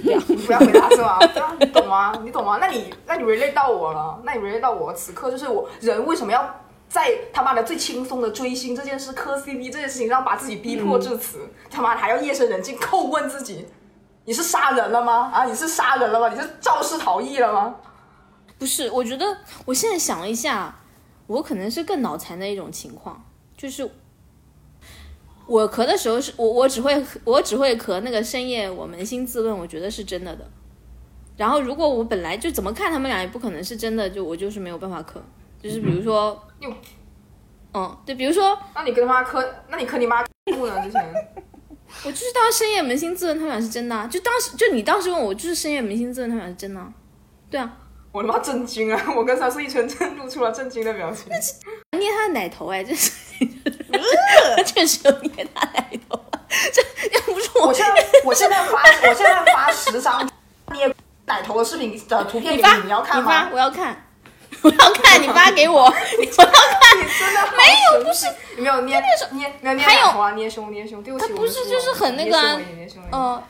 不要回答是吗？你懂吗？你懂吗？那你那你 relate 到我了，那你 relate 到我，此刻就是我人为什么要在他妈的最轻松的追星这件事、磕 CP 这件事情上把自己逼迫至此？他妈的还要夜深人静叩问自己，你是杀人了吗？啊，你是杀人了吗？你是肇事逃逸了吗？不是？我觉得我现在想了一下，我可能是更脑残的一种情况，就是我咳的时候是我我只会我只会咳那个深夜我扪心自问，我觉得是真的的。然后如果我本来就怎么看他们俩也不可能是真的，就我就是没有办法咳。就是比如说嗯，对，比如说那你跟他妈咳，那你咳你妈不呢？之前 我就是当深夜扪心自问他们俩是真的、啊，就当时就你当时问我，就是深夜扪心自问他们俩是真的、啊，对啊，我他妈震惊啊！我跟三四一全真露出了震惊的表情。捏他的奶头哎，这是 确实有捏他奶头啊，这要不是我我现在我现在发我现在发十张捏奶头的视频的图片给发你，你要看你发吗？我要看，我要看，你发给我，我要看。你真的没有不是没有捏捏没有捏还有奶头啊，捏胸捏胸，对不起，他不是就是很那个啊捏胸而已捏胸而已呃，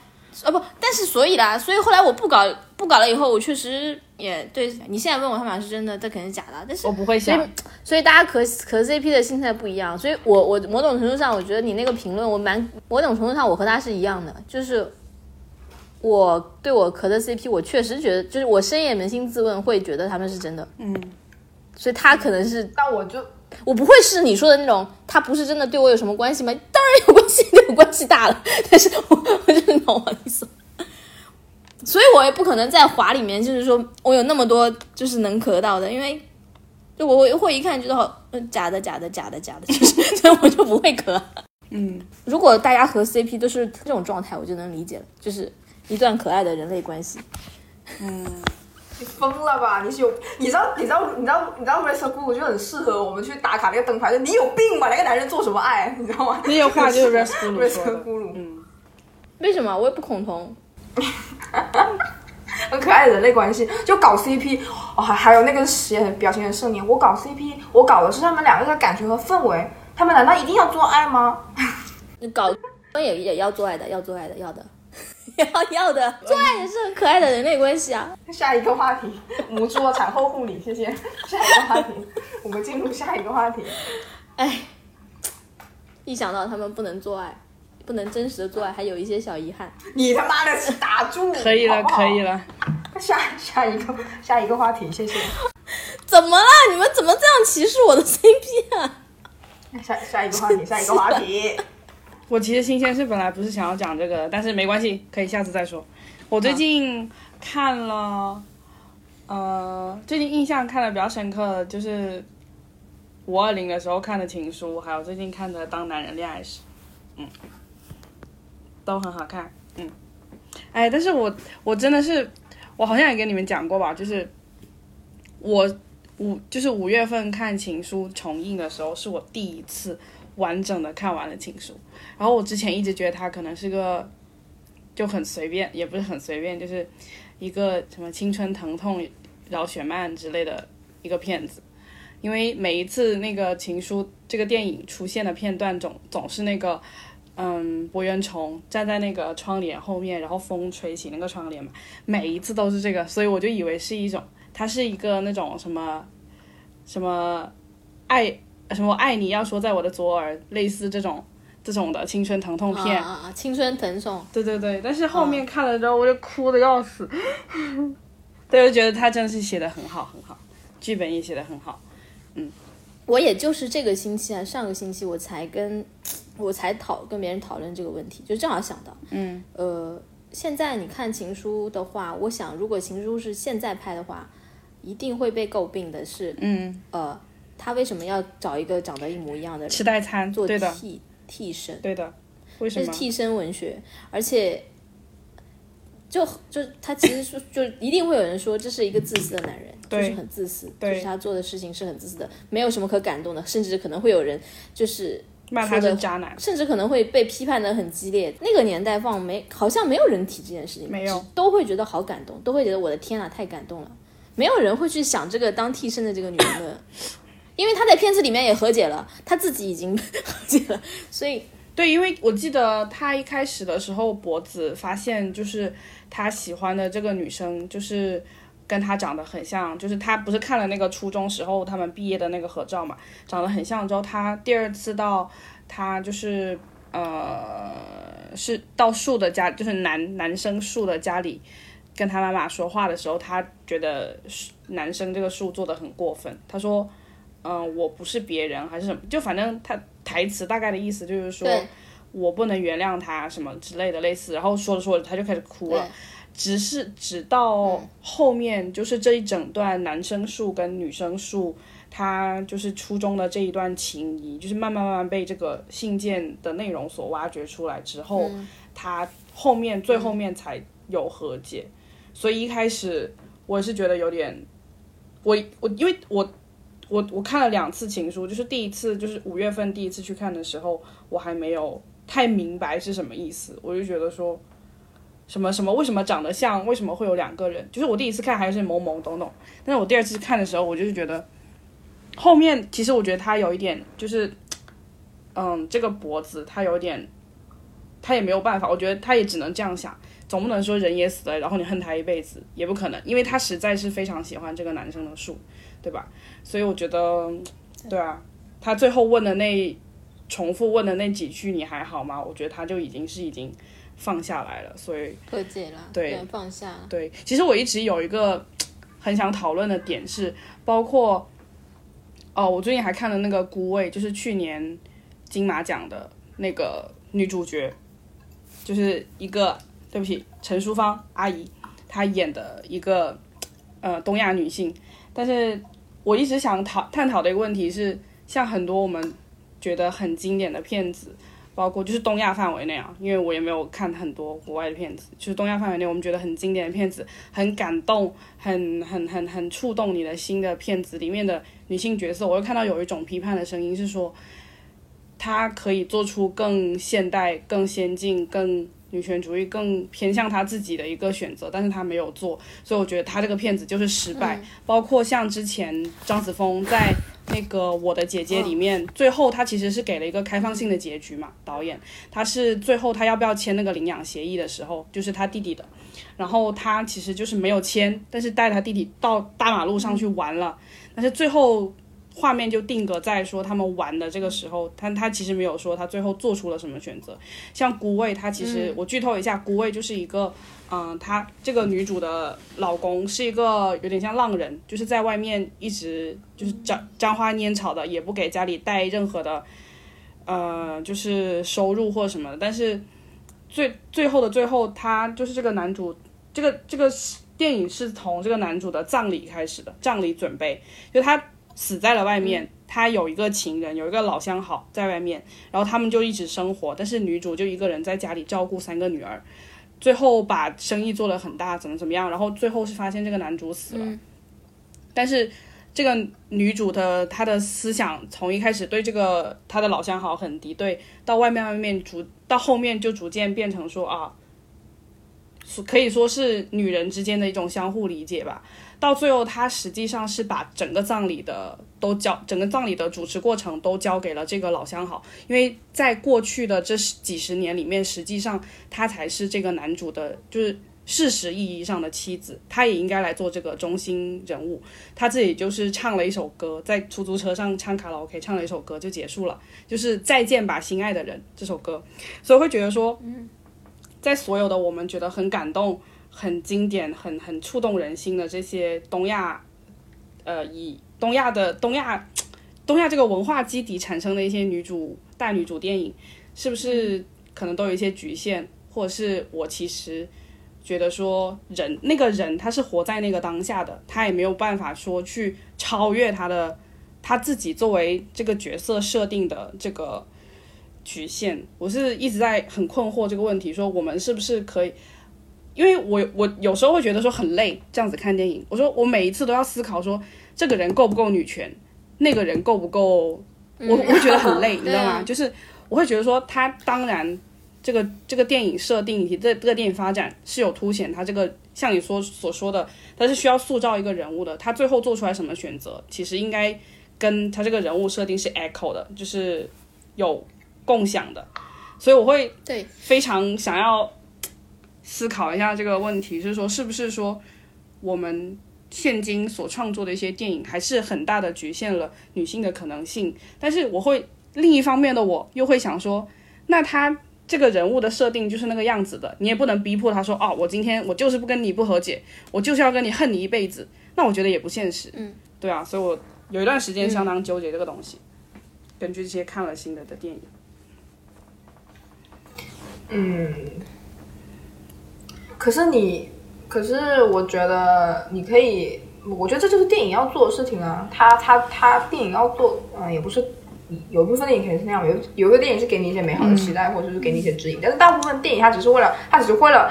呃不，但是所以啦，所以后来我不搞不搞了以后，我确实也对你现在问我他们俩是真的，这肯定是假的，但是我不会想。所以，所以大家磕磕 CP 的心态不一样，所以我我某种程度上，我觉得你那个评论，我蛮某种程度上我和他是一样的，就是我对我磕的 CP，我确实觉得，就是我深夜扪心自问，会觉得他们是真的，嗯，所以他可能是但我就我不会是你说的那种，他不是真的对我有什么关系吗？当然有关系，有关系大了。但是我我就是懂我的意思，所以我也不可能在华里面，就是说我有那么多就是能咳到的，因为就我会会一看觉得好，嗯，假的假的假的假的，就是所以我就不会咳。嗯，如果大家和 CP 都是这种状态，我就能理解了，就是一段可爱的人类关系。嗯你疯了吧？你是有你知道你知道你知道你知道 r e s School 就很适合我们去打卡那个灯牌，就你有病吧？那个男人做什么爱？你知道吗？你有话就 是 Res Guru r e 说 s 的 School 嗯，为什么我也不恐同？很可爱的人类关系，就搞 CP 哦，还还有那个写表情很圣年，我搞 CP，我搞的是他们两个的感觉和氛围，他们难道一定要做爱吗？你搞也也要做爱的，要做爱的，要的，要 要的，做爱也是很可爱的人类关系啊。下一个话题，母猪的产后护理，谢谢。下一个话题，我们进入下一个话题。哎，一想到他们不能做爱，不能真实的做爱，还有一些小遗憾。你他妈的打住！可以了，好好可以。了。下下一个下一个话题，谢谢。怎么了？你们怎么这样歧视我的 CP 啊？下下一个话题，下一个话题。我其实新鲜事本来不是想要讲这个，但是没关系，可以下次再说。我最近看了，呃，最近印象看的比较深刻的就是五二零的时候看的《情书》，还有最近看的《当男人恋爱时》，嗯，都很好看，嗯。哎，但是我我真的是，我好像也跟你们讲过吧，就是我五就是五月份看《情书》重映的时候，是我第一次完整的看完了《情书》。然后我之前一直觉得它可能是个就很随便，也不是很随便，就是一个什么青春疼痛饶雪漫之类的一个片子。因为每一次那个《情书》这个电影出现的片段总总是那个，嗯，博元崇站在那个窗帘后面，然后风吹起那个窗帘嘛，每一次都是这个，所以我就以为是一种，它是一个那种什么什么爱什么爱你要说在我的左耳，类似这种这种的青春疼痛片。啊！青春疼痛，对对对，但是后面看了之后我就哭的要死，对，我就觉得他真的是写的很好很好，剧本也写的很好。嗯我也就是这个星期啊，上个星期我才跟我才讨跟别人讨论这个问题，就正好想到，嗯，呃，现在你看《情书》的话，我想如果《情书》是现在拍的话，一定会被诟病的是，嗯，呃，他为什么要找一个长得一模一样的人吃代餐，做替替身？对的，为什么？这是替身文学，而且就就他其实说就一定会有人说这是一个自私的男人，就是很自私，就是他做的事情是很自私的，没有什么可感动的，甚至可能会有人就是骂他说的是渣男，甚至可能会被批判的很激烈。那个年代放没好像没有人提这件事情，没有都会觉得好感动，都会觉得我的天啊太感动了，没有人会去想这个当替身的这个女人的。因为她在片子里面也和解了，她自己已经 和解了，所以对，因为我记得她一开始的时候，脖子发现就是他喜欢的这个女生，就是跟他长得很像，就是他不是看了那个初中时候他们毕业的那个合照嘛，长得很像。之后他第二次到他就是呃是到树的家，就是男男生树的家里。跟他妈妈说话的时候，他觉得男生这个树做的很过分。他说：“嗯、我不是别人，还是什么？就反正他台词大概的意思就是说，我不能原谅他什么之类的类似。然后说着说着他就开始哭了对。只是直到后面，就是这一整段男生树跟女生树，他就是初中的这一段情谊，就是慢慢慢慢被这个信件的内容所挖掘出来之后，他后面最后面才有和解。所以一开始我是觉得有点，我我因为我我我看了两次情书，就是第一次就是五月份第一次去看的时候，我还没有太明白是什么意思，我就觉得说。什么什么？为什么长得像？为什么会有两个人？就是我第一次看还是懵懵懂懂，但是我第二次看的时候，我就是觉得后面其实我觉得他有一点就是，嗯，这个脖子他有点，他也没有办法，我觉得他也只能这样想，总不能说人也死了，然后你恨他一辈子，也不可能，因为他实在是非常喜欢这个男生的树，对吧？所以我觉得，对啊，他最后问的那重复问的那几句你还好吗？我觉得他就已经是已经放下来了，所以。和解了，对放下了。对，其实我一直有一个很想讨论的点是，包括哦，我最近还看了那个《孤味》，就是去年金马奖的那个女主角，就是一个对不起陈淑芳阿姨，她演的一个呃东亚女性，但是我一直想讨探讨的一个问题是，像很多我们觉得很经典的片子。包括就是东亚范围内啊，因为我也没有看很多国外的片子，就是东亚范围内我们觉得很经典的片子，很感动，很很很很触动你的心的片子里面的女性角色，我又看到有一种批判的声音是说，她可以做出更现代、更先进、更女权主义、更偏向她自己的一个选择，但是她没有做，所以我觉得她这个片子就是失败。包括像之前张子枫在那个《我的姐姐》里面，最后他其实是给了一个开放性的结局嘛。导演。他是最后他要不要签那个领养协议的时候，就是他弟弟的，然后他其实就是没有签，但是带他弟弟到大马路上去玩了，但是最后画面就定格在说他们玩的这个时候，他他其实没有说他最后做出了什么选择。像孤味，他其实、我剧透一下，孤味就是一个，嗯、她这个女主的老公是一个有点像浪人，就是在外面一直就是沾沾花拈草的，也不给家里带任何的，呃，就是收入或什么的。但是最最后的最后，他就是这个男主，这个这个电影是从这个男主的葬礼开始的，葬礼准备，就他死在了外面，他有一个情人，有一个老相好在外面，然后他们就一直生活，但是女主就一个人在家里照顾三个女儿，最后把生意做得很大，怎么怎么样，然后最后是发现这个男主死了，但是这个女主的她的思想从一开始对这个她的老相好很敌对，到外面外面逐到后面就逐渐变成说啊，可以说是女人之间的一种相互理解吧。到最后，他实际上是把整个葬礼的都交，整个葬礼的主持过程都交给了这个老相好，因为在过去的这几十年里面，实际上他才是这个男主的，就是事实意义上的妻子，他也应该来做这个中心人物。他自己就是唱了一首歌，在出租车上唱卡拉 OK，唱了一首歌就结束了，就是《再见吧，心爱的人》这首歌，所以会觉得说，在所有的我们觉得很感动、很经典、很很触动人心的这些东亚，呃，以东亚的东亚 东亚这个文化基底产生的一些女主大女主电影，是不是可能都有一些局限，或者是我其实觉得说人那个人他是活在那个当下的，他也没有办法说去超越他的他自己作为这个角色设定的这个局限。我是一直在很困惑这个问题，说我们是不是可以？因为我我有时候会觉得说很累，这样子看电影。我说我每一次都要思考说这个人够不够女权，那个人够不够，我我会觉得很累，你知道吗？就是我会觉得说他当然这个这个电影设定以及这这个电影发展是有凸显他这个像你说所说的，他是需要塑造一个人物的，他最后做出来什么选择，其实应该跟他这个人物设定是 echo 的，就是有共享的，所以我会对非常想要思考一下这个问题，就是说是不是说我们现今所创作的一些电影还是很大的局限了女性的可能性，但是我会另一方面的我又会想说，那他。这个人物的设定就是那个样子的，你也不能逼迫他说哦，我今天我就是不跟你不和解，我就是要跟你恨你一辈子。那我觉得也不现实。嗯，对啊，所以我有一段时间相当纠结这个东西。根据这些看了新的的电影，可是你，可是我觉得你可以，我觉得这就是电影要做的事情啊。他他他电影要做，嗯、也不是有一部分电影可能是那样，有有一个电影是给你一些美好的期待，或者是给你一些指引，但是大部分电影它只是为了，它只是为了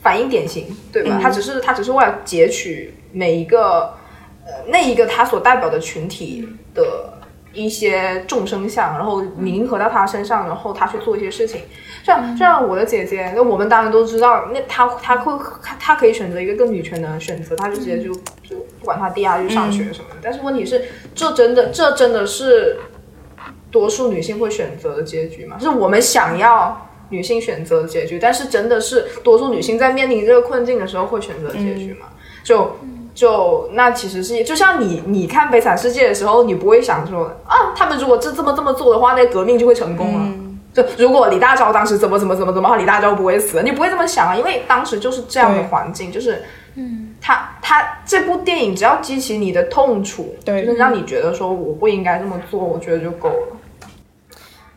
反映典型，对吧？它只是它只是为了截取每一个呃那一个它所代表的群体的一些众生相，然后迎合到他身上，然后他去做一些事情。像像我的姐姐，那我们当然都知道，那她她会她她可以选择一个更女权的选择，她就直接就就不管她弟啊去上学什么的。但是问题是，这真的这真的是多数女性会选择的结局吗？是我们想要女性选择的结局，但是真的是多数女性在面临这个困境的时候会选择的结局吗？就就那其实是就像你你看《悲惨世界》的时候，你不会想说啊，他们如果这这么这么做的话，那革命就会成功了。就如果李大钊当时怎么怎么怎么怎么好，李大钊不会死，你不会这么想啊，因为当时就是这样的环境，就是，嗯，他他这部电影只要激起你的痛楚，对就是让你觉得说我不应该这么做，我觉得就够了。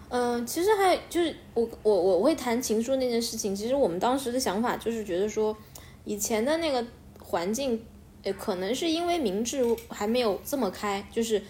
嗯、其实还就是我我我会谈情书那件事情，其实我们当时的想法就是觉得说，以前的那个环境，呃，可能是因为明智还没有这么开，就是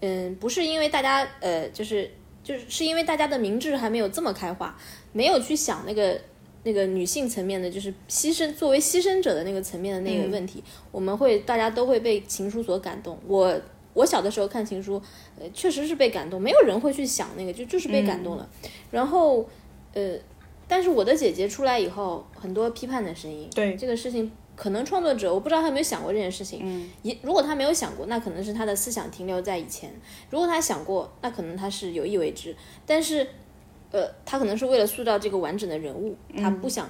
嗯，不是因为大家呃，就是就是是因为大家的明智还没有这么开化，没有去想那个那个女性层面的，就是牺牲作为牺牲者的那个层面的那个问题，我们会大家都会被情书所感动。我我小的时候看情书，呃，确实是被感动，没有人会去想那个，就就是被感动了。然后，呃，但是我的姐姐出来以后，很多批判的声音，对这个事情。可能创作者我不知道他有没有想过这件事情，嗯，一如果他没有想过，那可能是他的思想停留在以前；如果他想过，那可能他是有意为之。但是，呃，他可能是为了塑造这个完整的人物，他不想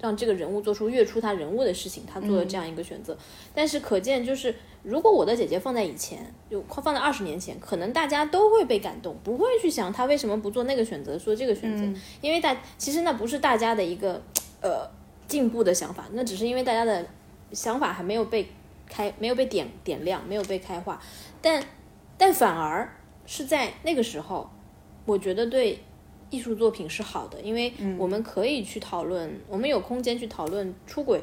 让这个人物做出越出他人物的事情，他做了这样一个选择。但是可见，就是如果我的姐姐放在以前，就放在二十年前，可能大家都会被感动，不会去想他为什么不做那个选择，做这个选择，因为大其实那不是大家的一个呃进步的想法，那只是因为大家的想法还没有被开，没有被点点亮，没有被开化。但但反而是在那个时候，我觉得对。艺术作品是好的，因为我们可以去讨论，我们有空间去讨论出轨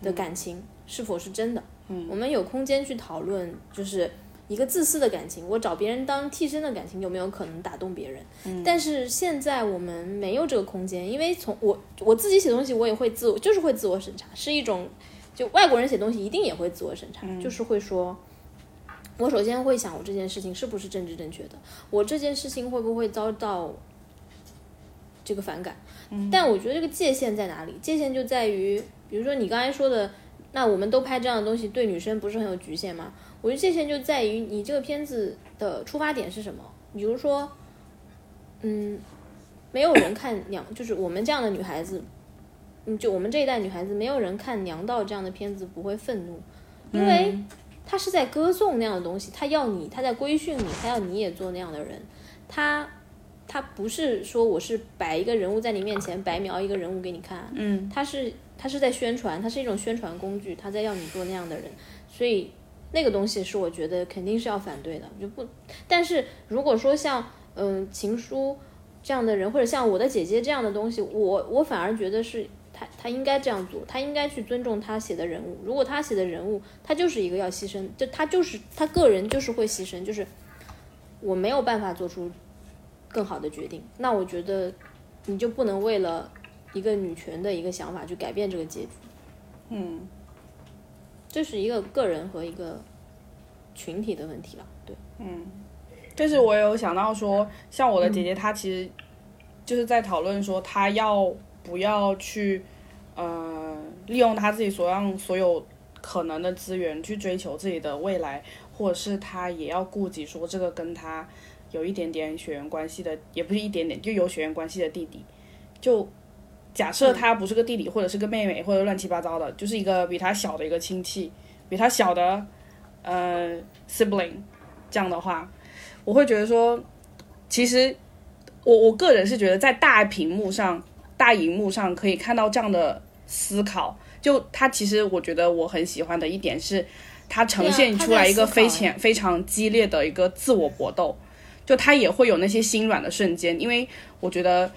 的感情是否是真的。嗯，我们有空间去讨论，就是一个自私的感情，我找别人当替身的感情有没有可能打动别人？嗯，但是现在我们没有这个空间，因为从我我自己写东西，我也会自我，就是会自我审查，是一种就外国人写东西一定也会自我审查，就是会说，我首先会想我这件事情是不是政治正确的，我这件事情会不会遭到。这个反感，但我觉得这个界限在哪里？界限就在于，比如说你刚才说的，那我们都拍这样的东西，对女生不是很有局限吗？我觉得界限就在于你这个片子的出发点是什么。比如说，嗯，没有人看娘，就是我们这样的女孩子，嗯，就我们这一代女孩子，没有人看娘道这样的片子不会愤怒，因为他是在歌颂那样的东西，他要你，他在规训你，他要你也做那样的人，他。他不是说我是摆一个人物在你面前，白描一个人物给你看，嗯，他是他是在宣传，他是一种宣传工具，他在要你做那样的人，所以那个东西是我觉得肯定是要反对的，就不。但是如果说像嗯情书这样的人，或者像我的姐姐这样的东西，我我反而觉得是他他应该这样做，他应该去尊重他写的人物。如果他写的人物他就是一个要牺牲，就他就是他个人就是会牺牲，就是我没有办法做出。更好的决定，那我觉得你就不能为了一个女权的一个想法去改变这个结局。嗯，这是一个个人和一个群体的问题了。对，嗯，但是我有想到说，像我的姐姐，她其实就是在讨论说，她要不要去呃利用她自己所让所有可能的资源去追求自己的未来，或者是她也要顾及说这个跟她。有一点点血缘关系的，也不是一点点，就有血缘关系的弟弟，就假设他不是个弟弟，或者是个妹妹，或者乱七八糟的，就是一个比他小的一个亲戚，比他小的呃 sibling，这样的话，我会觉得说，其实我我个人是觉得在大屏幕上、大荧幕上可以看到这样的思考，就他其实我觉得我很喜欢的一点是，他呈现出来一个非常非常激烈的一个自我搏斗。就他也会有那些心软的瞬间，因为我觉得，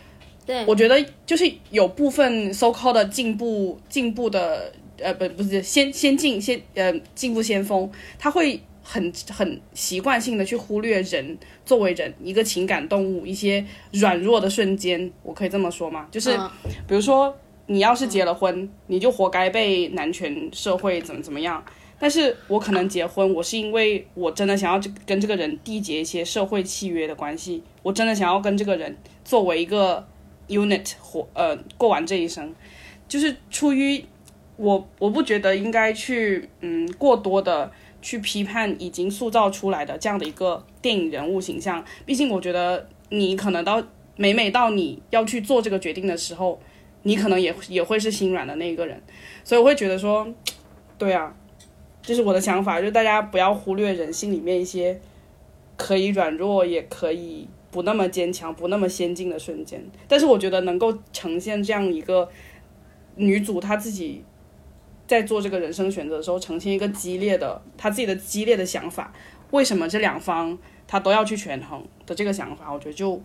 对，我觉得就是有部分 so called 的进步进步的，呃，不不是先先进先呃进步先锋，他会很很习惯性的去忽略人作为人一个情感动物一些软弱的瞬间，我可以这么说吗？就是比如说你要是结了婚，你就活该被男权社会怎么怎么样。但是我可能结婚，我是因为我真的想要跟这个人缔结一些社会契约的关系，我真的想要跟这个人作为一个 unit 活呃过完这一生，就是出于我我不觉得应该去嗯过多的去批判已经塑造出来的这样的一个电影人物形象，毕竟我觉得你可能到每每到你要去做这个决定的时候，你可能也也会是心软的那一个人，所以我会觉得说，对啊。这是我的想法，就大家不要忽略人性里面一些可以软弱，也可以不那么坚强、不那么先进的瞬间。但是我觉得能够呈现这样一个女主她自己在做这个人生选择的时候，呈现一个激烈的她自己的激烈的想法，为什么这两方她都要去权衡的这个想法，我觉得就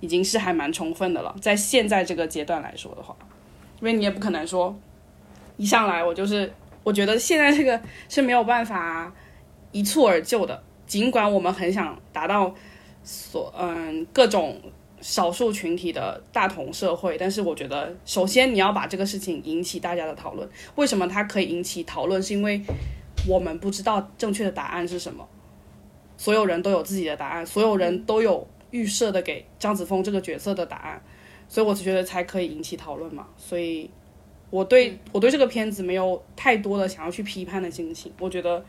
已经是还蛮充分的了。在现在这个阶段来说的话，因为你也不可能说一上来我就是。我觉得现在这个是没有办法一蹴而就的，尽管我们很想达到所嗯各种少数群体的大同社会，但是我觉得首先你要把这个事情引起大家的讨论。为什么它可以引起讨论？是因为我们不知道正确的答案是什么，所有人都有自己的答案，所有人都有预设的给张子枫这个角色的答案，所以我觉得才可以引起讨论嘛。所以。我对我对这个片子没有太多的想要去批判的心情。我觉得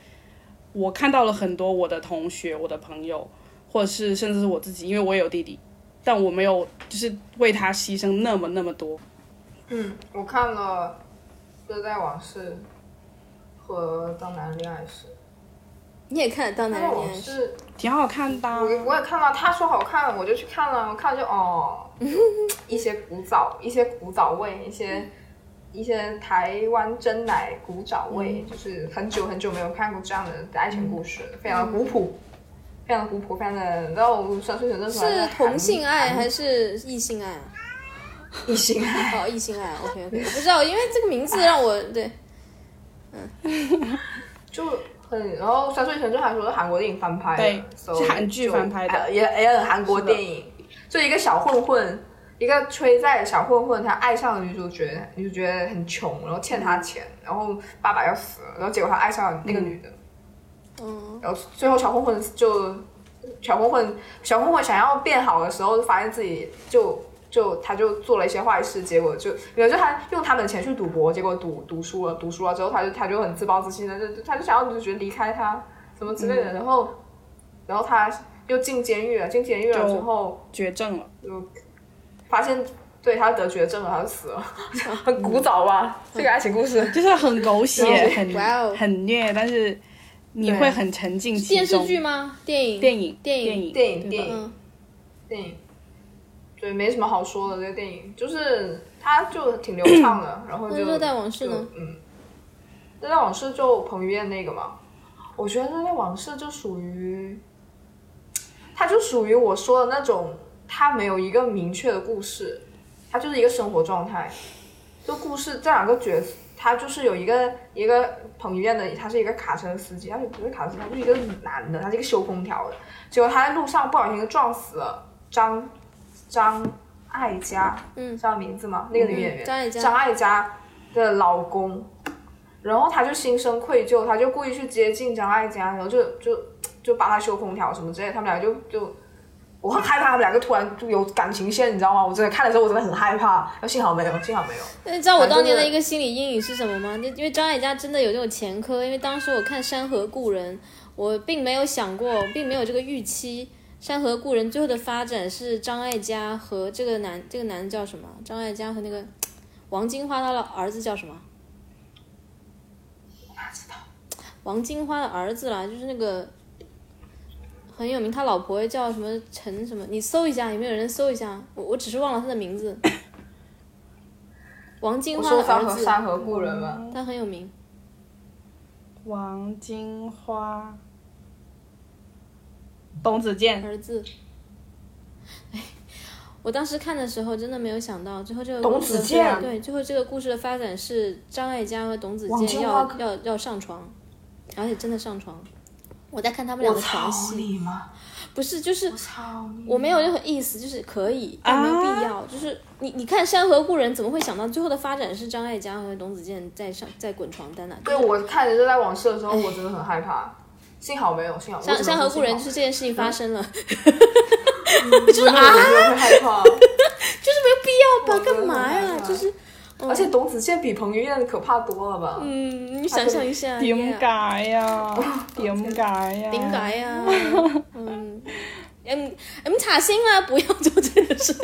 我看到了很多我的同学、我的朋友，或者是甚至是我自己，因为我也有弟弟，但我没有就是为他牺牲那么那么多。嗯，我看了《热带往事》和《当男人恋爱时》。你也看《当《热带男人恋爱时》？往事挺好看的啊。我我也看了，他说好看，我就去看了，我看了就哦，一些古早，一些古早味，一些一些台湾真奶古早味，就是很久很久没有看过这样的爱情故事，非常的古朴，非常的古朴，非常的，然后三岁神正出来是同性爱还是异性爱啊？异性爱？哦，异性爱。OK OK，我不知道，因为这个名字让我对嗯就很，然后三岁神正还说是韩国电影翻拍的，对 so 是韩剧翻拍的哎也也很韩国电影，就一个小混混。一个催债的小混混，他爱上了女主角，女主角很穷，然后欠他钱，然后爸爸要死了，然后结果他爱上了那个女的，嗯，然后最后小混混就小混混小混混想要变好的时候，发现自己就就他就做了一些坏事，结果就比如就他用他们的钱去赌博，结果赌赌输了，赌输了之后他就他就很自暴自弃的，就他就想要女主角离开他什么之类的，然后然后他又进监狱了，进监狱了之后绝症了，就发现对他得绝症了，他就死了，很古早吧？这个爱情故事。就是很狗血，很很虐，但是你对会很沉浸其电视。剧吗？电影？电影，电影电影，电影，对电影，对，没什么好说的。这个电影就是它就挺流畅的，然后就那热带往事呢就嗯，热带往事就彭于晏那个嘛，我觉得热带往事就属于，它就属于我说的那种，它没有一个明确的故事，它就是一个生活状态。就故事这两个角色，他就是有一个一个彭于晏的，他是一个卡车司机，他就不是卡车司机，他就是一个男的，他是一个修空调的。结果他在路上不小心撞死了张张艾嘉，嗯知道名字吗？那个女演员，张艾嘉张艾嘉的老公，然后他就心生愧疚，他就故意去接近张艾嘉，然后就就就帮他修空调什么之类的，他们俩就就。我很害怕他们两个突然就有感情线，你知道吗？我真的看的时候我真的很害怕，幸好没有，幸好没有。那你知道我当年的一个心理阴影是什么吗？就因为张艾嘉真的有这种前科，因为当时我看《山河故人》，我并没有想过，并没有这个预期，《山河故人》最后的发展是张艾嘉和这个男，这个男的叫什么？张艾嘉和那个王金花，他的儿子叫什么？哪知道？王金花的儿子啦，就是那个很有名，他老婆叫什么陈什么？你搜一下，有没有人搜一下？我我只是忘了他的名字。王金花的儿子，山河故人嘛，他很有名。王金花，董子健，儿子。哎，我当时看的时候真的没有想到，最后这个董故事的子健对，最后这个故事的发展是张艾嘉和董子健要要要上床，而且真的上床。我在看他们俩的床戏，吗！不是就是我没有任何意思，就是可以，但没有必要。就是你你看《山河故人》，怎么会想到最后的发展是张艾嘉和董子健在上在滚床单呢、对我看《热在往事》的时候，我真的很害怕，幸好没有，幸好。山山河故人》就就是这件事情发生了，就是啊。就是没有必要吧？干嘛呀？就是而且董子健比彭于晏可怕多了吧？嗯，你想象一下，點 yeah 解呀？點解呀？點解呀？嗯，嗯嗯，查星啊，不要做这个事。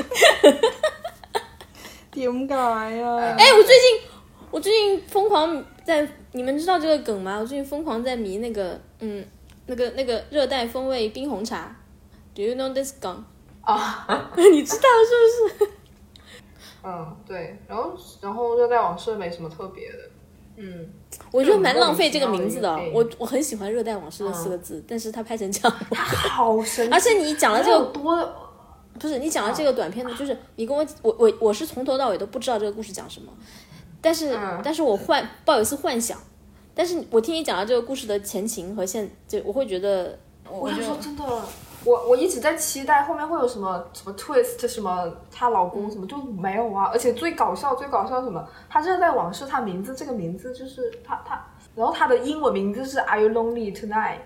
點解呀？哎，我最近我最近疯狂在，你们知道这个梗吗？我最近疯狂在迷那个，嗯，那个那个热带风味冰红茶。Do you know this 梗？啊，你知道是不是？嗯，对，然后然后《热带往事》没什么特别的，嗯，我觉得蛮浪费这个名字的我我很喜欢《热带往事》的四个字，但是它拍成这样。它好 神奇，而且你讲了这个，多，不是你讲了这个短片的，就是你跟我我我我是从头到尾都不知道这个故事讲什么，但是、嗯但是我幻抱有一丝幻想，但是我听你讲了这个故事的前情和现，就我会觉得，我我想就说真的，我我一直在期待后面会有什么什么 twist，什么她老公什么就没有啊，而且最搞笑最搞笑是什么？她热带往事，她名字这个名字就是她她，然后她的英文名字是 Are you lonely tonight？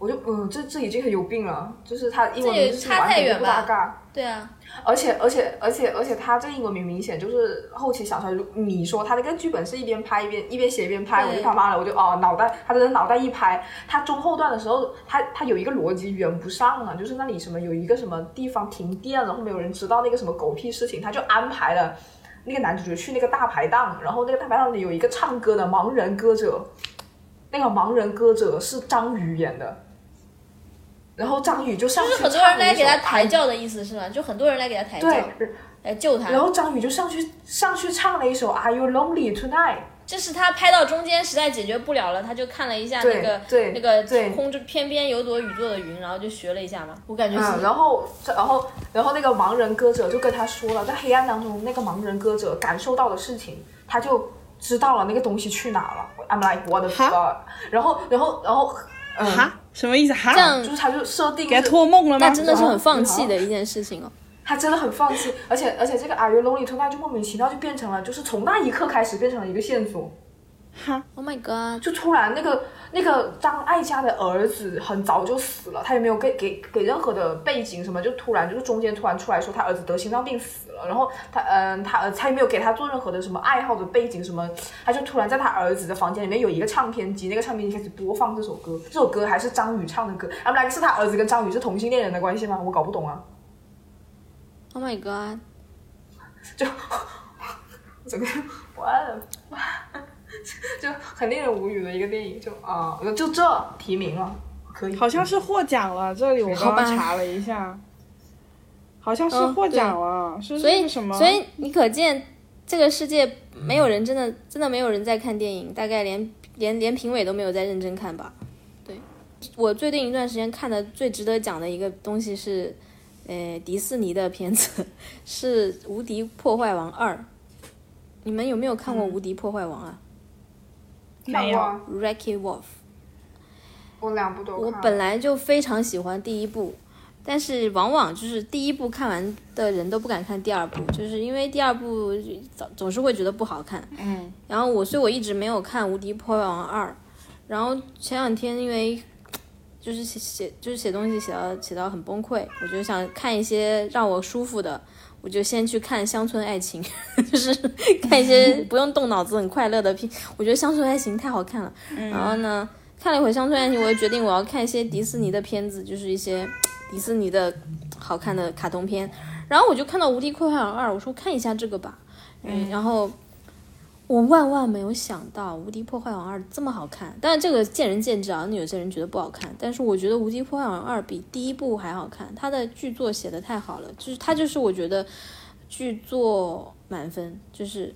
我就嗯，这这已经很有病了，就是他英文名字是完全不搭嘎。对啊，而且而且而且而且他这英文名明显就是后期想出来。如你说他那个剧本是一边拍一边一边写一边拍，我就他妈的我就哦脑袋，他真的脑袋一拍，他中后段的时候，他他有一个逻辑圆不上了，就是那里什么有一个什么地方停电了，后面有人知道那个什么狗屁事情，他就安排了。那个男主角去那个大排档，然后那个大排档里有一个唱歌的盲人歌者，那个盲人歌者是张宇演的，然后张宇就上去就是很多人来给他抬轿的意思是吗？就很多人来给他抬轿，来救他。然后张宇就上去上去唱了一首 Are You Lonely Tonight？这是他拍到中间实在解决不了了，他就看了一下那个对那个天空中偏偏有朵雨做的云，然后就学了一下嘛。我感觉是、嗯，然后然后然后那个盲人歌者就跟他说了，在黑暗当中那个盲人歌者感受到的事情，他就知道了那个东西去哪了。I'm like what the fuck？然后然后然后嗯，哈，什么意思？哈，这样就是他就设定给他托梦了吗？那真的是很放弃的一件事情哦。他真的很放弃，而且而且这个 Are You Lonely Tonight 就莫名其妙就变成了，就是从那一刻开始变成了一个线索。哈，Oh my god！就突然那个那个张艾嘉的儿子很早就死了，他也没有给给给任何的背景什么，就突然就是中间突然出来说他儿子得心脏病死了，然后他嗯他儿他也没有给他做任何的什么爱好的背景什么，他就突然在他儿子的房间里面有一个唱片机，那个唱片机开始播放这首歌，这首歌还是张宇唱的歌，他们两个是他儿子跟张宇是同性恋人的关系吗？我搞不懂啊，Oh my god！就 整个我的哇，就很令人无语的一个电影，就啊就这提名了，可以，好像是获奖了。这里我刚刚查了一下，好像是嗯获奖了，是所以什么？所以你可见这个世界没有人真的真的没有人在看电影，大概连连连评委都没有在认真看吧。对我最近一段时间看的最值得讲的一个东西是，呃，迪士尼的片子 是《无敌破坏王二》。你们有没有看过《无敌破坏王》啊没有看过啊？Wreck-It Wolf。我两部都看。我本来就非常喜欢第一部，但是往往就是第一部看完的人都不敢看第二部，就是因为第二部总总是会觉得不好看。嗯，然后我，所以我一直没有看《无敌破坏王二》。然后前两天因为就是写写就是写东西写到写到很崩溃，我就想看一些让我舒服的，我就先去看《乡村爱情》，就是看一些 不用动脑子很快乐的片。我觉得《乡村爱情》太好看了。然后呢，看了一会《乡村爱情》，我就决定我要看一些迪士尼的片子，就是一些迪士尼的好看的卡通片。然后我就看到《无敌破坏王二》，我说看一下这个吧。嗯，然后我万万没有想到《无敌破坏王二》这么好看。当然这个见仁见智啊，那有些人觉得不好看，但是我觉得《无敌破坏王二》比第一部还好看。它的剧作写的太好了，就是它就是我觉得剧作满分，就是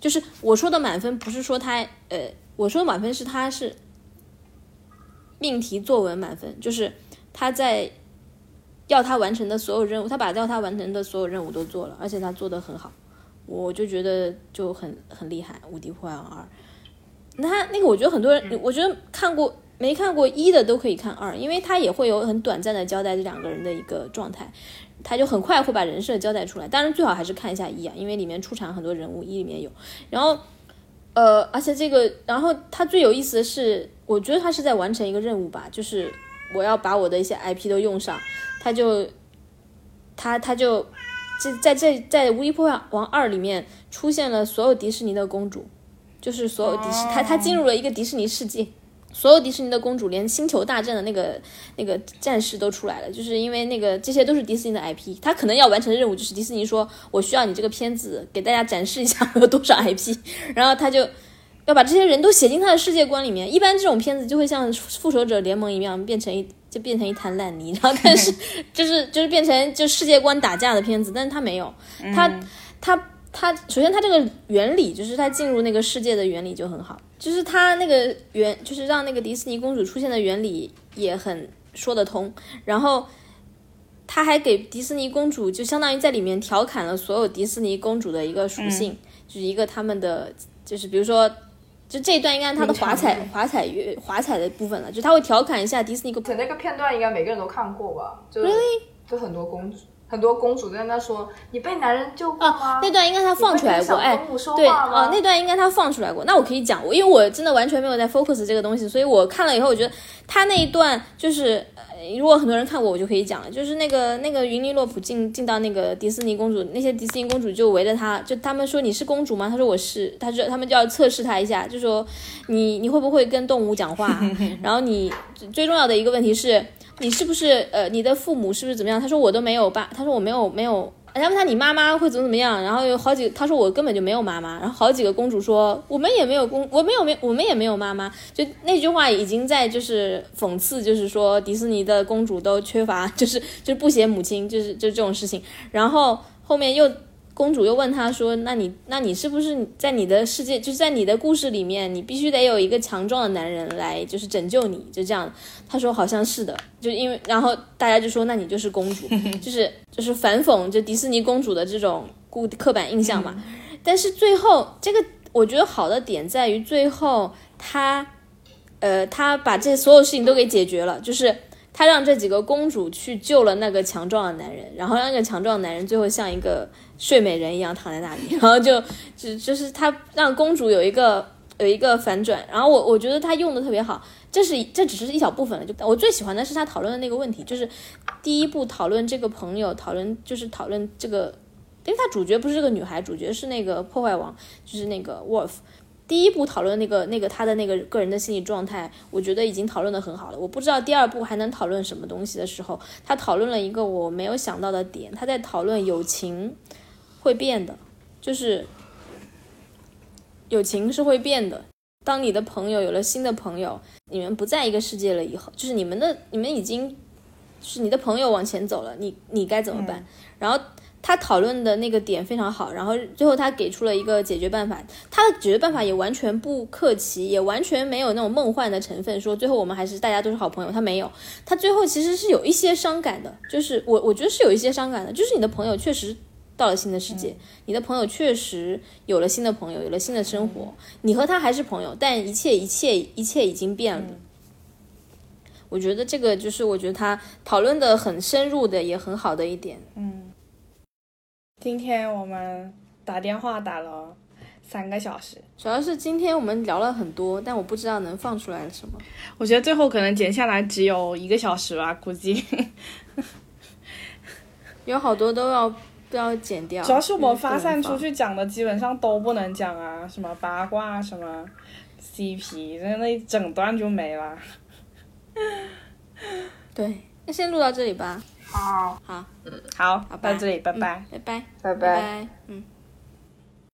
就是我说的满分，不是说它呃，我说满分是它是命题作文满分，就是他在要他完成的所有任务，他把要他完成的所有任务都做了，而且他做的很好，我就觉得就很很厉害，《无敌破坏王二》。那他那个，我觉得很多人，我觉得看过没看过一的都可以看二，因为他也会有很短暂的交代这两个人的一个状态，他就很快会把人设交代出来。当然最好还是看一下一啊，因为里面出场很多人物，一里面有。然后，呃，而且这个，然后他最有意思的是，我觉得他是在完成一个任务吧，就是我要把我的一些 IP 都用上，他就他他就这在这在《无敌破坏王二》里面出现了所有迪士尼的公主，就是所有迪士他他进入了一个迪士尼世界。所有迪士尼的公主，连星球大战的那个那个战士都出来了，就是因为那个这些都是迪士尼的 IP，他可能要完成的任务就是迪士尼说，我需要你这个片子给大家展示一下我有多少 IP，然后他就要把这些人都写进他的世界观里面。一般这种片子就会像复仇者联盟一样变成一就变成一滩烂泥，然后但是 就是就是变成就世界观打架的片子，但是他没有，他他他首先他这个原理就是他进入那个世界的原理就很好，就是他那个原就是让那个迪士尼公主出现的原理也很说得通，然后。他还给迪士尼公主就相当于在里面调侃了所有迪士尼公主的一个属性，就是一个他们的就是比如说，就这一段应该是他的华彩华彩乐华彩的部分了，就他会调侃一下迪士尼公主。那个片段应该每个人都看过吧？就就很多公主，很多公主在那说：“你被男人救过吗？”那段应该他放出来过，哎，对啊，那段应该他放出来过。那我可以讲，我因为我真的完全没有在 focus 这个东西，所以我看了以后，我觉得他那一段就是，呃、如果很多人看过，我就可以讲了。就是那个那个云尼洛普进进到那个迪士尼公主，那些迪士尼公主就围着他，就他们说你是公主吗？他说我是，他说他们就要测试他一下，就说你你会不会跟动物讲话？然后你最重要的一个问题是。你是不是呃，你的父母是不是怎么样？他说我都没有爸，他说我没有没有人家问他你妈妈会怎么怎么样，然后有好几，他说我根本就没有妈妈，然后好几个公主说我们也没有公，我没有没我们也没有妈妈，就那句话已经在就是讽刺，就是说迪士尼的公主都缺乏，就是就是不写母亲，就是就这种事情，然后后面又。公主又问他说：“那你，那你是不是在你的世界，就是在你的故事里面，你必须得有一个强壮的男人来，就是拯救你，就这样。”他说：“好像是的，就因为，然后大家就说，那你就是公主，就是就是反讽就迪士尼公主的这种固刻板印象嘛。但是最后，这个我觉得好的点在于最后他，呃，他把这所有事情都给解决了，就是他让这几个公主去救了那个强壮的男人，然后让那个强壮的男人最后像一个。睡美人一样躺在那里，然后就就就是他让公主有一个有一个反转，然后我我觉得他用的特别好，这是这只是一小部分了，就我最喜欢的是他讨论的那个问题，就是第一步讨论这个朋友，讨论就是讨论这个，因为他主角不是这个女孩，主角是那个破坏王，就是那个 Wolf。第一步讨论那个那个他的那个个人的心理状态，我觉得已经讨论的很好了。我不知道第二步还能讨论什么东西的时候，他讨论了一个我没有想到的点，他在讨论友情。会变的，就是友情是会变的。当你的朋友有了新的朋友，你们不在一个世界了以后，就是你们的你们已经是你的朋友往前走了，你你该怎么办？然后他讨论的那个点非常好，然后最后他给出了一个解决办法。他的解决办法也完全不客气，也完全没有那种梦幻的成分，说最后我们还是大家都是好朋友。他没有，他最后其实是有一些伤感的，就是我我觉得是有一些伤感的，就是你的朋友确实。到了新的世界，你的朋友确实有了新的朋友，有了新的生活。你和他还是朋友，但一切一切一切已经变了。我觉得这个就是我觉得他讨论的很深入的，也很好的一点。嗯，今天我们打电话打了三个小时，主要是今天我们聊了很多，但我不知道能放出来什么。我觉得最后可能剪下来只有一个小时吧，估计。有好多都要。都要剪掉。主要是我们发散出去讲的基本上都不能讲啊，什么八卦，什么 CP，那那一整段就没了。对，那先录到这里吧。好，好，嗯，好，到这里，拜拜，拜拜，拜拜，嗯。